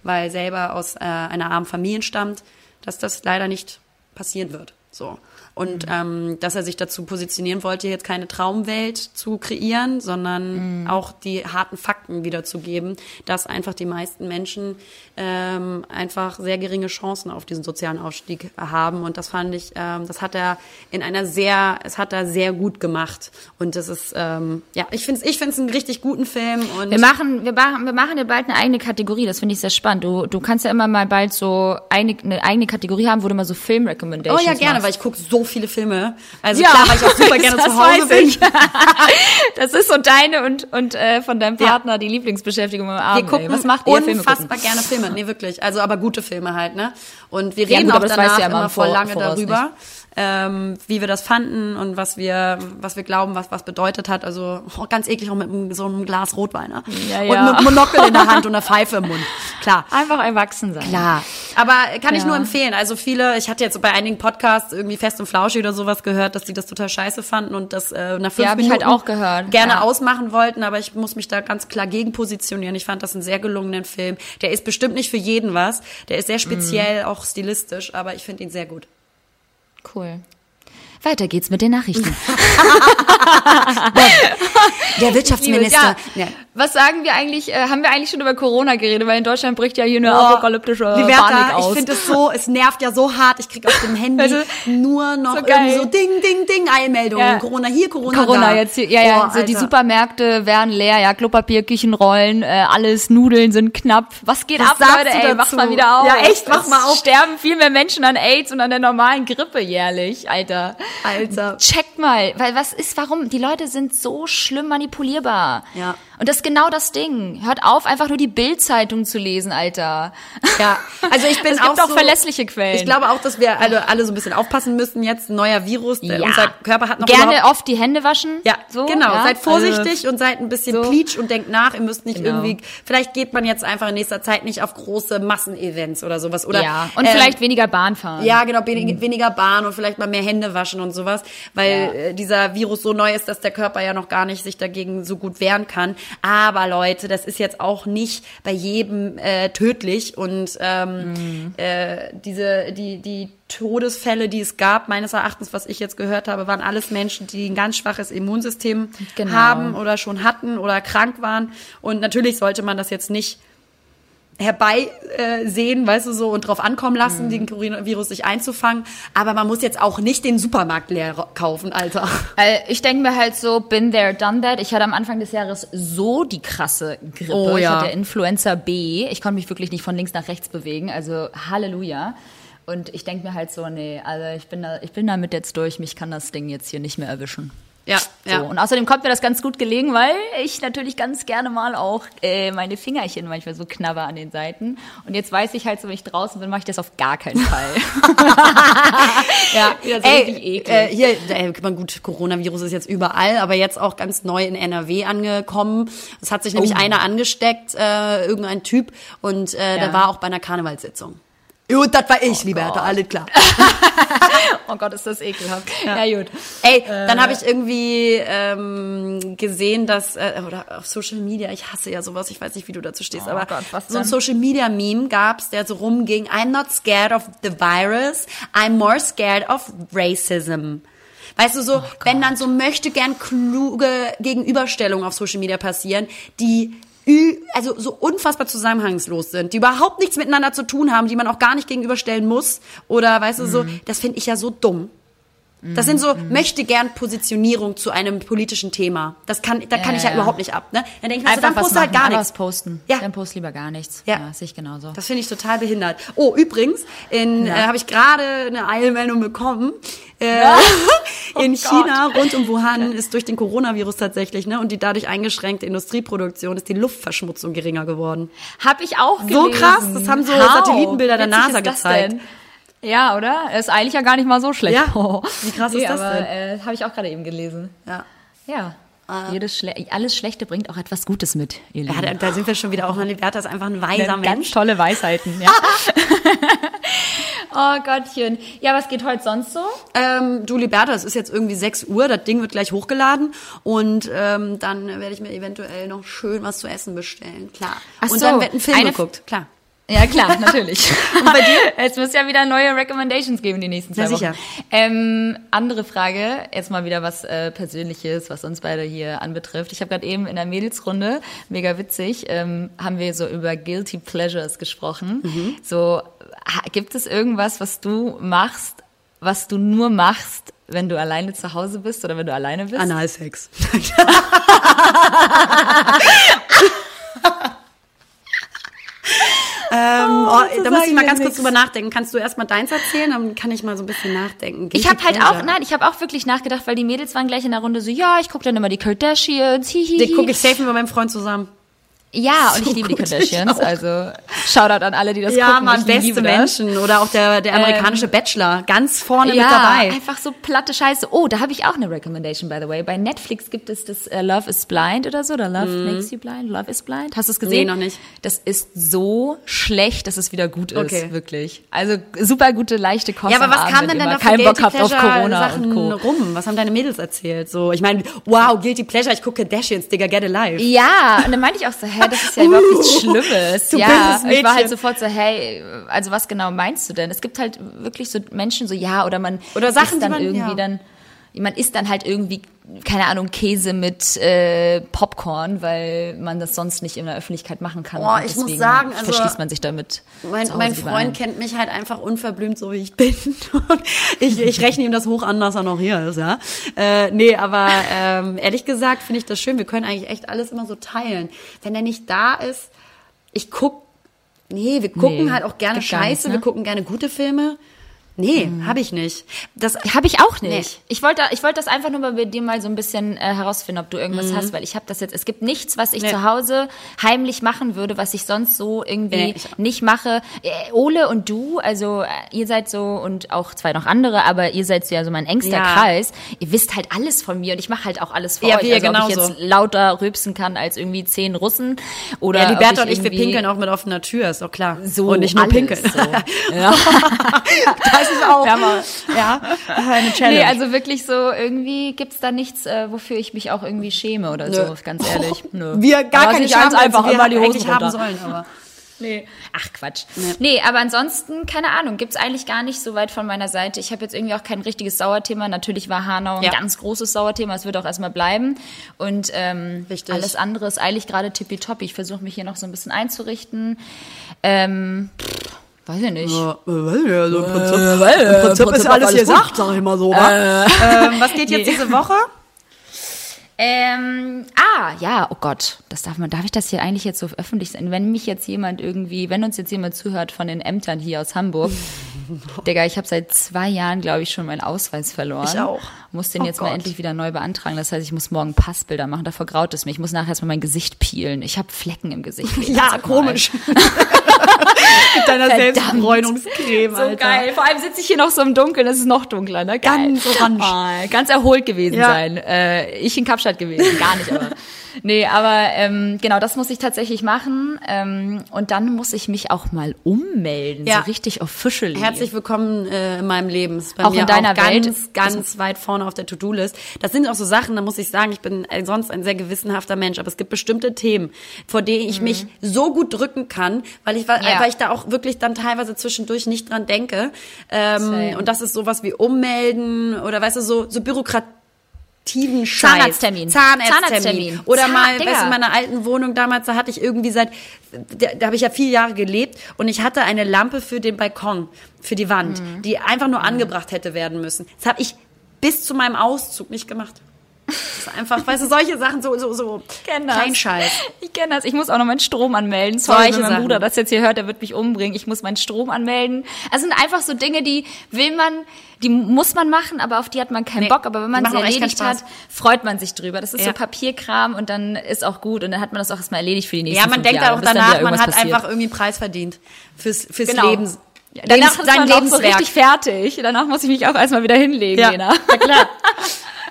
weil selber aus äh, einer armen Familie stammt, dass das leider nicht passieren wird. So. Und ähm, dass er sich dazu positionieren wollte, jetzt keine Traumwelt zu kreieren, sondern auch die harten Fakten wiederzugeben, dass einfach die meisten Menschen ähm, einfach sehr geringe Chancen auf diesen sozialen Aufstieg haben. Und das fand ich, ähm, das hat er in einer sehr, es hat er sehr gut gemacht. Und das ist, ähm, ja, ich finde es ich find's einen richtig guten Film. Und Wir machen, wir machen, wir machen ja bald eine eigene Kategorie. Das finde ich sehr spannend. Du, du kannst ja immer mal bald so eine, eine eigene Kategorie haben, wo du mal so Oh Film-Recommendations ja, gerne, machst. weil ich gucke so viele Filme. Also Ja, klar, weil ich auch super gerne das zu Hause bin. Das ist so deine und, und äh, von deinem Partner die Lieblingsbeschäftigung am Wir Abend. gucken ey. Was macht ihr? Filme unfassbar gucken? gerne Filme. Nee, wirklich. Also aber gute Filme halt, ne? Und wir Ja, reden gut, auch danach ja immer immer im voll Vor- lange darüber, ähm, wie wir das fanden und was wir, was wir glauben, was was bedeutet hat. Also oh, ganz eklig auch mit so einem Glas Rotwein, ne? Ja, Und ja. mit einem Monokel in der Hand und einer Pfeife im Mund. Klar. Einfach erwachsen sein. Klar. Aber kann ich Ja. nur empfehlen. Also viele, ich hatte jetzt bei einigen Podcasts irgendwie fest und flauschig oder sowas gehört, dass die das total scheiße fanden und das äh, nach fünf Ja, ich Minuten halt auch gehört. gerne Ja. ausmachen wollten. Aber ich muss mich da ganz klar gegen positionieren. Ich fand das einen sehr gelungenen Film. Der ist bestimmt nicht für jeden was. Der ist sehr speziell, Mhm. auch stilistisch, aber ich finde ihn sehr gut. Cool. Weiter geht's mit den Nachrichten. Der Ja. Was sagen wir eigentlich, äh, haben wir eigentlich schon über Corona geredet, weil in Deutschland bricht ja hier eine Boah, apokalyptische Liberta, Panik aus. ich finde es so, es nervt ja so hart. Ich krieg auf dem Handy Also, nur noch so irgendwie so Ding, Ding, Ding Eilmeldungen. Ja. Corona hier, Corona, Corona da. jetzt hier, ja, ja, so die. Supermärkte werden leer, ja, Klopapier, Küchenrollen, äh, alles, Nudeln sind knapp. Was geht Was ab, Leute, ey, mach dazu? mal wieder auf. Ja, echt, mach Es mal auf. sterben viel mehr Menschen an AIDS und an der normalen Grippe jährlich, Alter. Alter. Checkt mal, weil was ist, warum? Die Leute sind so schlimm manipulierbar. Ja. Und das ist genau das Ding. Hört auf, einfach nur die Bild-Zeitung zu lesen, Alter. Ja, also ich bin Es gibt auch auch so, verlässliche Quellen. Ich glaube auch, dass wir alle, alle so ein bisschen aufpassen müssen jetzt. Neuer Virus, der, Ja. unser Körper hat noch Gerne oft die Hände waschen. ja, so, genau. ja? Seid vorsichtig und seid ein bisschen so. pleatsch und denkt nach. Ihr müsst nicht Genau. irgendwie, vielleicht geht man jetzt einfach in nächster Zeit nicht auf große Massenevents oder sowas. Oder, ja, und ähm, vielleicht weniger Bahn fahren. Ja, genau, wenig, weniger Bahn und vielleicht mal mehr Hände waschen und sowas, weil Ja. äh, dieser Virus so neu ist, dass der Körper ja noch gar nicht sich dagegen so gut wehren kann. Aber Leute, das ist jetzt auch nicht bei jedem äh, tödlich und ähm, äh, diese die die Todesfälle, die es gab, meines Erachtens, was ich jetzt gehört habe, waren alles Menschen, die ein ganz schwaches Immunsystem Genau. haben oder schon hatten oder krank waren. Und natürlich sollte man das jetzt nicht herbeisehen, äh, sehen, weißt du so, und drauf ankommen lassen, den Coronavirus sich einzufangen. Aber man muss jetzt auch nicht den Supermarkt leer kaufen, Alter. Ich denke mir halt so, been there, done that. Ich hatte am Anfang des Jahres so die krasse Grippe. Oh, Ich ja. hatte Influenza B. Ich konnte mich wirklich nicht von links nach rechts bewegen. Also Halleluja. Und ich denke mir halt so, nee, also ich bin da, ich bin damit jetzt durch. Mich kann das Ding jetzt hier nicht mehr erwischen. Ja, So, und außerdem kommt mir das ganz gut gelegen, weil ich natürlich ganz gerne mal auch äh, meine Fingerchen manchmal so knabber an den Seiten. Und jetzt weiß ich halt so, wenn ich draußen bin, mache ich das auf gar keinen Fall. ja, Ja, so ey, eklig. äh, hier, äh, gut, Coronavirus ist jetzt überall, aber jetzt auch ganz neu in NRW angekommen. Es hat sich nämlich Oh. einer angesteckt, äh, irgendein Typ, und äh, Ja. der war auch bei einer Karnevalssitzung. Und das war ich, Liberta, alles klar. Oh Oh Gott, ist das ekelhaft. Ja, ja gut. Ey, dann habe ich irgendwie ähm, gesehen, dass, äh, oder auf Social Media, ich hasse ja sowas, ich weiß nicht, wie du dazu stehst, Oh aber Gott, so ein? Social Media Meme gab's, der so rumging, I'm not scared of the virus, I'm more scared of racism. Weißt du, Oh so, wenn dann so möchte gern kluge Gegenüberstellungen auf Social Media passieren, die also so unfassbar zusammenhangslos sind, die überhaupt nichts miteinander zu tun haben, die man auch gar nicht gegenüberstellen muss oder weißt du Mhm. so, das finde ich ja so dumm. Das sind so möchte gern Positionierung zu einem politischen Thema. Das kann, da kann Ja, ich ja, ja. überhaupt nicht ab. Ne? Dann denke ich mir, so, dann poste halt gar nichts. was posten. Ja. Dann post lieber gar nichts. Ja. Ja, sehe ich genauso. Das finde ich total behindert. Oh, übrigens, in, Ja. äh, habe ich gerade eine Eilmeldung bekommen. Äh, in Oh China, rund um Wuhan, ist durch den Coronavirus tatsächlich, ne, und die dadurch eingeschränkte Industrieproduktion, ist die Luftverschmutzung geringer geworden. Hab ich auch gelesen. So krass, das haben so Satellitenbilder der NASA gezeigt. denn? Ja, oder? Ist eigentlich ja gar nicht mal so schlecht. Ja. Wie krass ist das aber, denn? Äh, Habe ich auch gerade eben gelesen. Ja. Ja. Jedes Schle alles Schlechte bringt auch etwas Gutes mit, ihr Ja, Lieben. da, da sind wir schon wieder auch. Liberta ist einfach ein weiser Ganz Mensch. tolle Weisheiten, ja. oh Gottchen. Ja, was geht heute sonst so? Ähm, du, Liberta, es ist jetzt irgendwie 6 Uhr, das Ding wird gleich hochgeladen und ähm, dann werde ich mir eventuell noch schön was zu essen bestellen, klar. Ach und so, dann wird ein Film geguckt, klar. Ja, klar, natürlich. Und bei dir? Es muss ja wieder neue Recommendations geben die nächsten zwei Wochen. sicher. Ähm, andere Frage, jetzt mal wieder was äh, Persönliches, was uns beide hier anbetrifft. Ich habe gerade eben in der Mädelsrunde, mega witzig, ähm, haben wir so über Guilty Pleasures gesprochen. Mhm. So, gibt es irgendwas, was du machst, was du nur machst, wenn du alleine zu Hause bist oder wenn du alleine bist? Analsex. ähm, oh, da muss ich mal ganz wir kurz drüber nachdenken. Kannst du erst mal deins erzählen? Dann kann ich mal so ein bisschen nachdenken. Ich habe halt auch, nein, ich habe auch wirklich nachgedacht, weil die Mädels waren gleich in der Runde so, ja, ich gucke dann immer die Kardashians, hihihi. Den gucke ich safe mit meinem Freund zusammen. Ja, und So ich liebe die Kardashians, also Shoutout an alle, die das Ja, gucken. Mann, ich beste. Menschen. Oder auch der, der amerikanische Bachelor. Ganz vorne Ja, mit dabei. einfach so platte Scheiße. Oh, da habe ich auch eine Recommendation, by the way. Bei Netflix gibt es das äh, Love is Blind oder so, oder Love Makes You Blind, Love is Blind. Hast du es gesehen? Nee, noch nicht. Das ist so schlecht, dass es wieder gut ist, Okay. wirklich. Also super gute, leichte Kost Ja, aber was Abend, kam denn dann da für keinen Bock Guilty habt auf Corona Sachen und Co. rum? Was haben deine Mädels erzählt? So, ich meine, wow, Guilty Pleasure, ich gucke Kardashians, Digga, get alive. Ja, und dann meinte ich auch so, hä, das ist ja überhaupt nichts Schlimmes. du ja, ich war halt sofort so, hey, also was genau meinst du denn? Es gibt halt wirklich so Menschen so, ja, oder man Oder Sachen, dann man- irgendwie ja. dann, man isst dann halt irgendwie, keine Ahnung, Käse mit äh, Popcorn, weil man das sonst nicht in der Öffentlichkeit machen kann. Boah, ich muss sagen, also, verschließt man sich damit. Mein, mein Freund kennt mich halt einfach unverblümt, so wie ich bin. Ich, ich rechne ihm das hoch an, dass er noch hier ist, ja. Äh, nee, aber ähm, ehrlich gesagt finde ich das schön. Wir können eigentlich echt alles immer so teilen. Wenn er nicht da ist, ich guck, nee, wir gucken Nee, halt auch gerne Scheiße, ne? wir gucken gerne gute Filme. Nee, habe ich nicht. Das Habe ich auch nicht. Nee. Ich wollte, ich wollte das einfach nur bei dir mal so ein bisschen äh, herausfinden, ob du irgendwas hast, weil ich habe das jetzt. Es gibt nichts, was ich Mhm. Nee. zu Hause heimlich machen würde, was ich sonst so irgendwie Nee, ich- nicht mache. Äh, Ole und du, also äh, ihr seid so und auch zwei noch andere, aber ihr seid so ja so mein engster Ja. Kreis. Ihr wisst halt alles von mir und ich mache halt auch alles für Ja, euch. wir also ob ich genauso. jetzt lauter rübsen kann als irgendwie zehn Russen oder ja, die Bertha und ich, wir pinkeln auch mit offener Tür, ist doch klar. so und nicht nur pinkeln. So. Ja. das ist auch, Ja, aber- ja, eine Challenge. Nee, also wirklich so, irgendwie gibt's da nichts, äh, wofür ich mich auch irgendwie schäme oder Nö. so, ganz ehrlich. Nö. wir gar Aber keine Scham, ganz einfach wir immer die Hosen haben sollen, aber Nee. Ach Quatsch. Nee. aber ansonsten, keine Ahnung, gibt's eigentlich gar nicht so weit von meiner Seite. Ich habe jetzt irgendwie auch kein richtiges Sauerthema. Natürlich war Hanau ein Ja. ganz großes Sauerthema, es wird auch erstmal bleiben. Und ähm, Richtig. alles andere ist eigentlich gerade tippitoppi. Ich versuche mich hier noch so ein bisschen einzurichten. Ähm, pff, weiß ich nicht. Ja, äh, so im Prinzip, äh, im Prinzip Prinzip ist auch alles alles gesagt, sag ich mal so. wa? Ähm, was geht jetzt nee. diese Woche? Ähm, ah, ja, oh Gott, das darf man, darf ich das hier eigentlich jetzt so öffentlich sein? Wenn mich jetzt jemand irgendwie, wenn uns jetzt jemand zuhört von den Ämtern hier aus Hamburg, Digga, ich habe seit zwei Jahren, glaube ich, schon meinen Ausweis verloren. Ich auch. Muss den Oh jetzt mal Gott. endlich wieder neu beantragen. Das heißt, ich muss morgen Passbilder machen. Davor graut es mich. Ich muss nachher erstmal mein Gesicht peelen. Ich habe Flecken im Gesicht. Ja, mal. komisch. Mit deiner Verdammt. Selbstbräunungscreme, So Alter. geil. Vor allem sitze ich hier noch so im Dunkeln, es ist noch dunkler, ne? Geil. Ganz orange. Ah, ganz erholt gewesen Ja. sein. Äh, ich in Kapstadt gewesen, gar nicht, aber. Nee, aber ähm, genau, das muss ich tatsächlich machen. Ähm, und dann muss ich mich auch mal ummelden, Ja. so richtig officially. Herzlich willkommen äh, in meinem Leben. Ist bei Auch mir in deiner auch ganz, Welt. ganz weit vorne auf der To-Do-List. Das sind auch so Sachen, da muss ich sagen, ich bin äh, sonst ein sehr gewissenhafter Mensch, aber es gibt bestimmte Themen, vor denen ich mich so gut drücken kann, weil ich, weil, Mhm. Ja. weil ich da auch wirklich dann teilweise zwischendurch nicht dran denke. Ähm, Same. und das ist sowas wie ummelden oder weißt du, so, so Bürokratie. Scheiß. Zahnarzttermin. Zahnarzttermin. Zahnarzttermin. Oder Zahn- mal, Digga. weißt du, in meiner alten Wohnung damals, da hatte ich irgendwie seit, da, da habe ich ja vier Jahre gelebt und ich hatte eine Lampe für den Balkon, für die Wand, Mhm. die einfach nur angebracht hätte werden müssen. Das habe ich bis zu meinem Auszug nicht gemacht. Das ist einfach, weißt du, solche Sachen, so, so, so, kenn das. kein Scheiß. Ich kenne das. Ich muss auch noch meinen Strom anmelden. Sorry, Solche wenn mein Sachen. Bruder das jetzt hier hört, der wird mich umbringen. Ich muss meinen Strom anmelden. Es sind einfach so Dinge, die will man, die muss man machen, aber auf die hat man keinen Nee, Bock. Aber wenn man sie erledigt hat, freut man sich drüber. Das ist Ja. so Papierkram und dann ist auch gut und dann hat man das auch erstmal erledigt für die nächsten Ja, man denkt Jahre, auch danach, man hat passiert. einfach irgendwie einen Preis verdient fürs, fürs Genau. Leben. Ja, Danach Lebens- ist sein auch so richtig fertig. Danach muss ich mich auch erstmal wieder hinlegen, Ja, Lena. ja klar.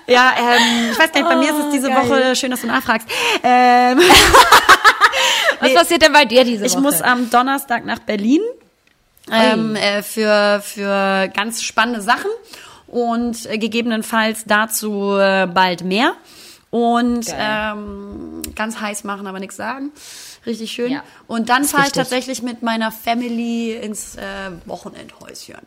Ja, ähm, ich weiß gar nicht, bei mir ist es diese Oh, geil. Woche, schön, dass du nachfragst. Ähm, Was passiert denn bei dir diese ich Woche? muss am Donnerstag nach Berlin ähm, äh, für, für ganz spannende Sachen und äh, gegebenenfalls dazu äh, bald mehr. Und ähm, ganz heiß machen, aber nichts sagen. Richtig schön. Ja, und dann fahre ich tatsächlich mit meiner Family ins äh, Wochenendhäuschen.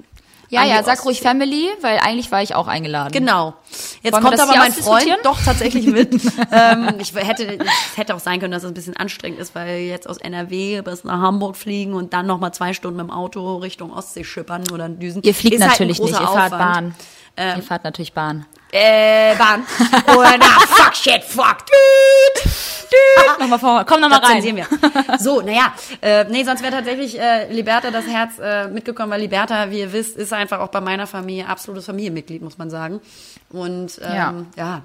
Ja, ja, sag ruhig. Family, weil eigentlich war ich auch eingeladen. Genau. Jetzt Wollen kommt aber mein Freund doch tatsächlich mit. ähm, ich hätte, es hätte auch sein können, dass es ein bisschen anstrengend ist, weil jetzt aus NRW bis nach Hamburg fliegen und dann noch mal zwei Stunden mit dem Auto Richtung Ostsee schippern oder düsen. Ihr fliegt Ist halt ein natürlich nicht, ihr fahrt Aufwand. Bahn. ihr fahrt natürlich Bahn. Äh, Bahn. Und na, fuck shit, fuck. Düt, düt. Nochmal vor, komm nochmal rein. wir. So, naja, äh, nee, sonst wäre tatsächlich äh, Liberta das Herz äh, mitgekommen, weil Liberta, wie ihr wisst, ist einfach auch bei meiner Familie absolutes Familienmitglied, muss man sagen. Und ähm, Ja. ja.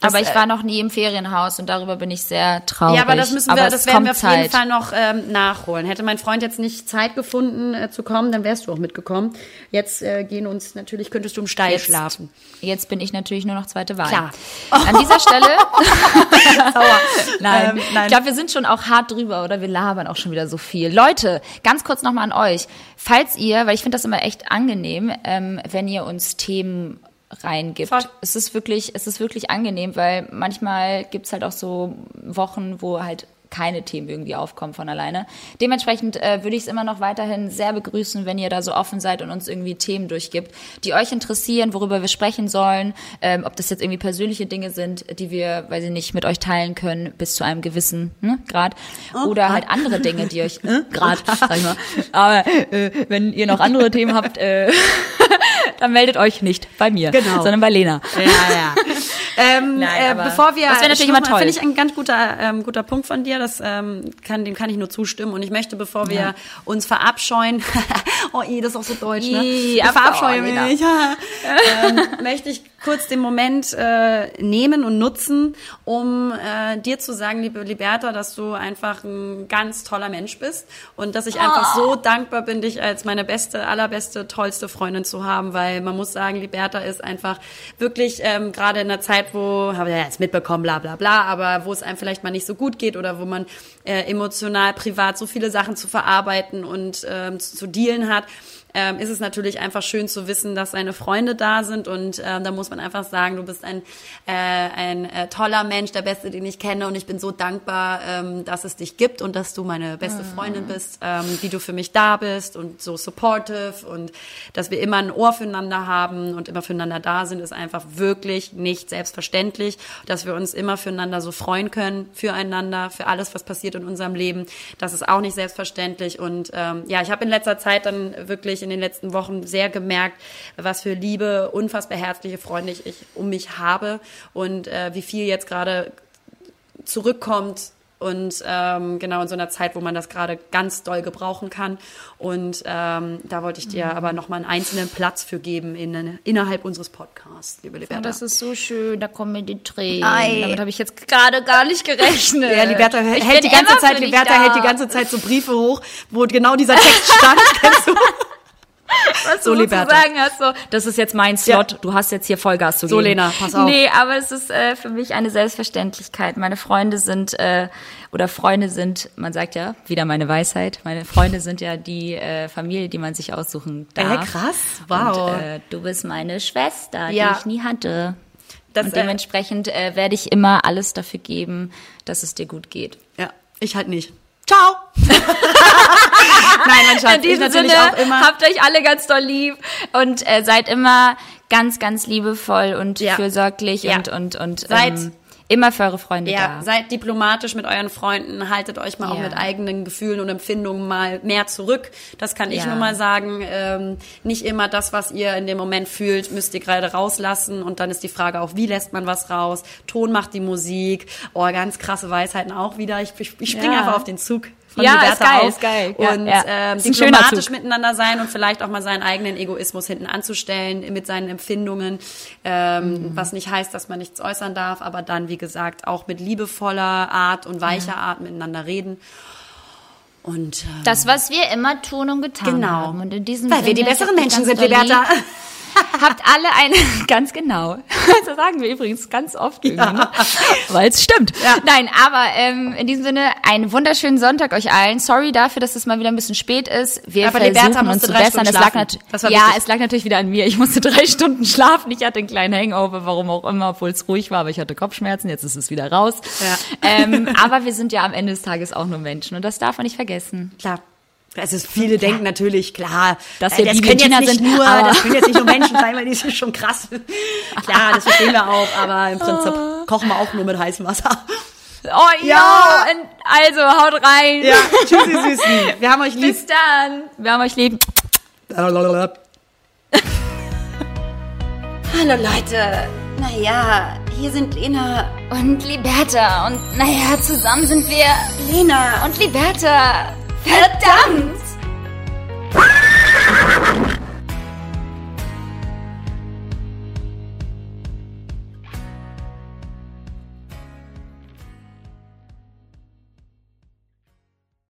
Das, aber ich äh, war noch nie im Ferienhaus und darüber bin ich sehr traurig. Ja, aber das müssen wir, Aber das werden wir auf jeden Zeit. Fall noch ähm, nachholen. Hätte mein Freund jetzt nicht Zeit gefunden äh, zu kommen, dann wärst du auch mitgekommen. Jetzt äh, gehen uns natürlich könntest du im Stall Jetzt- schlafen. Jetzt bin ich natürlich nur noch zweite Wahl. Klar. An dieser Stelle, nein, Ähm, nein. ich glaube, wir sind schon auch hart drüber oder wir labern auch schon wieder so viel. Leute, ganz kurz nochmal an euch. Falls ihr, weil ich finde das immer echt angenehm, ähm, wenn ihr uns Themen reingibt. Voll. Es ist wirklich, es ist wirklich angenehm, weil manchmal gibt's halt auch so Wochen, wo halt keine Themen irgendwie aufkommen von alleine. Dementsprechend äh, würde ich es immer noch weiterhin sehr begrüßen, wenn ihr da so offen seid und uns irgendwie Themen durchgibt, die euch interessieren, worüber wir sprechen sollen, ähm, ob das jetzt irgendwie persönliche Dinge sind, die wir, weiß ich nicht, mit euch teilen können bis zu einem gewissen ne, Grad oder halt andere Dinge, die euch Grad, sag ich mal. Aber äh, wenn ihr noch andere Themen habt, äh, dann meldet euch nicht bei mir, Genau. sondern bei Lena. Ja, ja. Ähm, Nein, äh, bevor wir, das wäre natürlich immer toll. Finde ich ein ganz guter, ähm, guter Punkt von dir. Das ähm, kann, dem kann ich nur zustimmen. Und ich möchte, bevor wir uns verabscheuen, oh, i, das ist auch so deutsch, ne? Ich verabscheue mich. ähm, möchte ich kurz den Moment äh, nehmen und nutzen, um äh, dir zu sagen, liebe Liberta, dass du einfach ein ganz toller Mensch bist und dass ich einfach so dankbar bin, dich als meine beste, allerbeste, tollste Freundin zu haben, weil man muss sagen, Liberta ist einfach wirklich ähm, gerade in einer Zeit, wo, habe ich ja jetzt mitbekommen, bla bla bla, aber wo es einem vielleicht mal nicht so gut geht oder wo man äh, emotional, privat so viele Sachen zu verarbeiten und ähm, zu, zu dealen hat, ähm, ist es natürlich einfach schön zu wissen, dass seine Freunde da sind und ähm, da muss man einfach sagen, du bist ein, äh, ein äh, toller Mensch, der Beste, den ich kenne und ich bin so dankbar, ähm, dass es dich gibt und dass du meine beste Freundin bist, ähm, wie du für mich da bist und so supportive und dass wir immer ein Ohr füreinander haben und immer füreinander da sind, ist einfach wirklich nicht selbstverständlich, dass wir uns immer füreinander so freuen können, füreinander, für alles, was passiert in unserem Leben, das ist auch nicht selbstverständlich und ähm, ja, ich habe in letzter Zeit dann wirklich in den letzten Wochen sehr gemerkt, was für liebe, unfassbar herzliche Freunde ich, ich um mich habe und äh, wie viel jetzt gerade zurückkommt und ähm, genau in so einer Zeit, wo man das gerade ganz doll gebrauchen kann. Und ähm, da wollte ich dir aber nochmal einen einzelnen Platz für geben in, innerhalb unseres Podcasts, liebe Liberta. Das ist so schön, da kommen mir die Tränen. Ei. Damit habe ich jetzt gerade gar nicht gerechnet. ja, Liberta hält die ganze Zeit, Liberta hält die ganze Zeit so Briefe hoch, wo genau dieser Text stand. Was So, du Liberta. sozusagen hast, so, das ist jetzt mein Slot, du hast jetzt hier Vollgas zu So, geben. Lena, pass auf. Nee, aber es ist äh, für mich eine Selbstverständlichkeit. Meine Freunde sind, äh, oder Freunde sind, man sagt ja, wieder meine Weisheit, meine Freunde sind ja die äh, Familie, die man sich aussuchen darf. Äh, krass, wow. Und, äh, du bist meine Schwester, Ja. die ich nie hatte. Das, und äh, dementsprechend äh, werde ich immer alles dafür geben, dass es dir gut geht. Ja, ich halt nicht. Ciao! Nein, mein Schatz, In diesem ich Sinne, auch immer. habt euch alle ganz doll lieb und äh, seid immer ganz, ganz liebevoll und Ja. fürsorglich Ja. und, und, und Seid- ähm, immer für eure Freunde Ja, da. seid diplomatisch mit euren Freunden, haltet euch mal auch Ja. mit eigenen Gefühlen und Empfindungen mal mehr zurück. Das kann ich Ja. nur mal sagen. Ähm, nicht immer das, was ihr in dem Moment fühlt, müsst ihr gerade rauslassen. Und dann ist die Frage auch, wie lässt man was raus? Ton macht die Musik. Oh, ganz krasse Weisheiten auch wieder. Ich, ich, ich springe Ja. einfach auf den Zug. Von Ja, Liberta ist geil, auf. ist geil. Ja, und ja. Ähm, Ist ein schöner diplomatisch Zug. miteinander sein und vielleicht auch mal seinen eigenen Egoismus hinten anzustellen mit seinen Empfindungen, ähm, Mhm. was nicht heißt, dass man nichts äußern darf, aber dann, wie gesagt, auch mit liebevoller Art und weicher Art miteinander reden. Und ähm, Das, was wir immer tun und getan Genau. haben. Und in diesem weil wir die Sinne, besseren Menschen sind, Liberta. Habt alle eine, ganz genau. Das sagen wir übrigens ganz oft irgendwie, ne? weil es stimmt. Ja. Nein, aber ähm, in diesem Sinne, einen wunderschönen Sonntag euch allen. Sorry dafür, dass es mal wieder ein bisschen spät ist. Wir Aber versuchen uns zu bessern. Es lag Das ja, wichtig. es lag natürlich wieder an mir. Ich musste drei Stunden schlafen. Ich hatte einen kleinen Hangover, warum auch immer, obwohl es ruhig war, aber ich hatte Kopfschmerzen. Jetzt ist es wieder raus. Ja. Ähm, aber wir sind ja am Ende des Tages auch nur Menschen und das darf man nicht vergessen. Klar. Also viele denken natürlich, klar, Dass äh, wir das können jetzt nicht sind, nur, aber- das können jetzt nicht nur Menschen sein, weil die sind schon krass. Klar, das verstehen wir auch, aber im Prinzip kochen wir auch nur mit heißem Wasser. Oh ja, und also haut rein. Ja, tschüssi Süßen. Wir haben euch lieb. Bis dann. Wir haben euch lieb. Hallo Leute. Naja, hier sind Lena. Und Liberta. Und naja, zusammen sind wir Lena. und Liberta. Verdammt!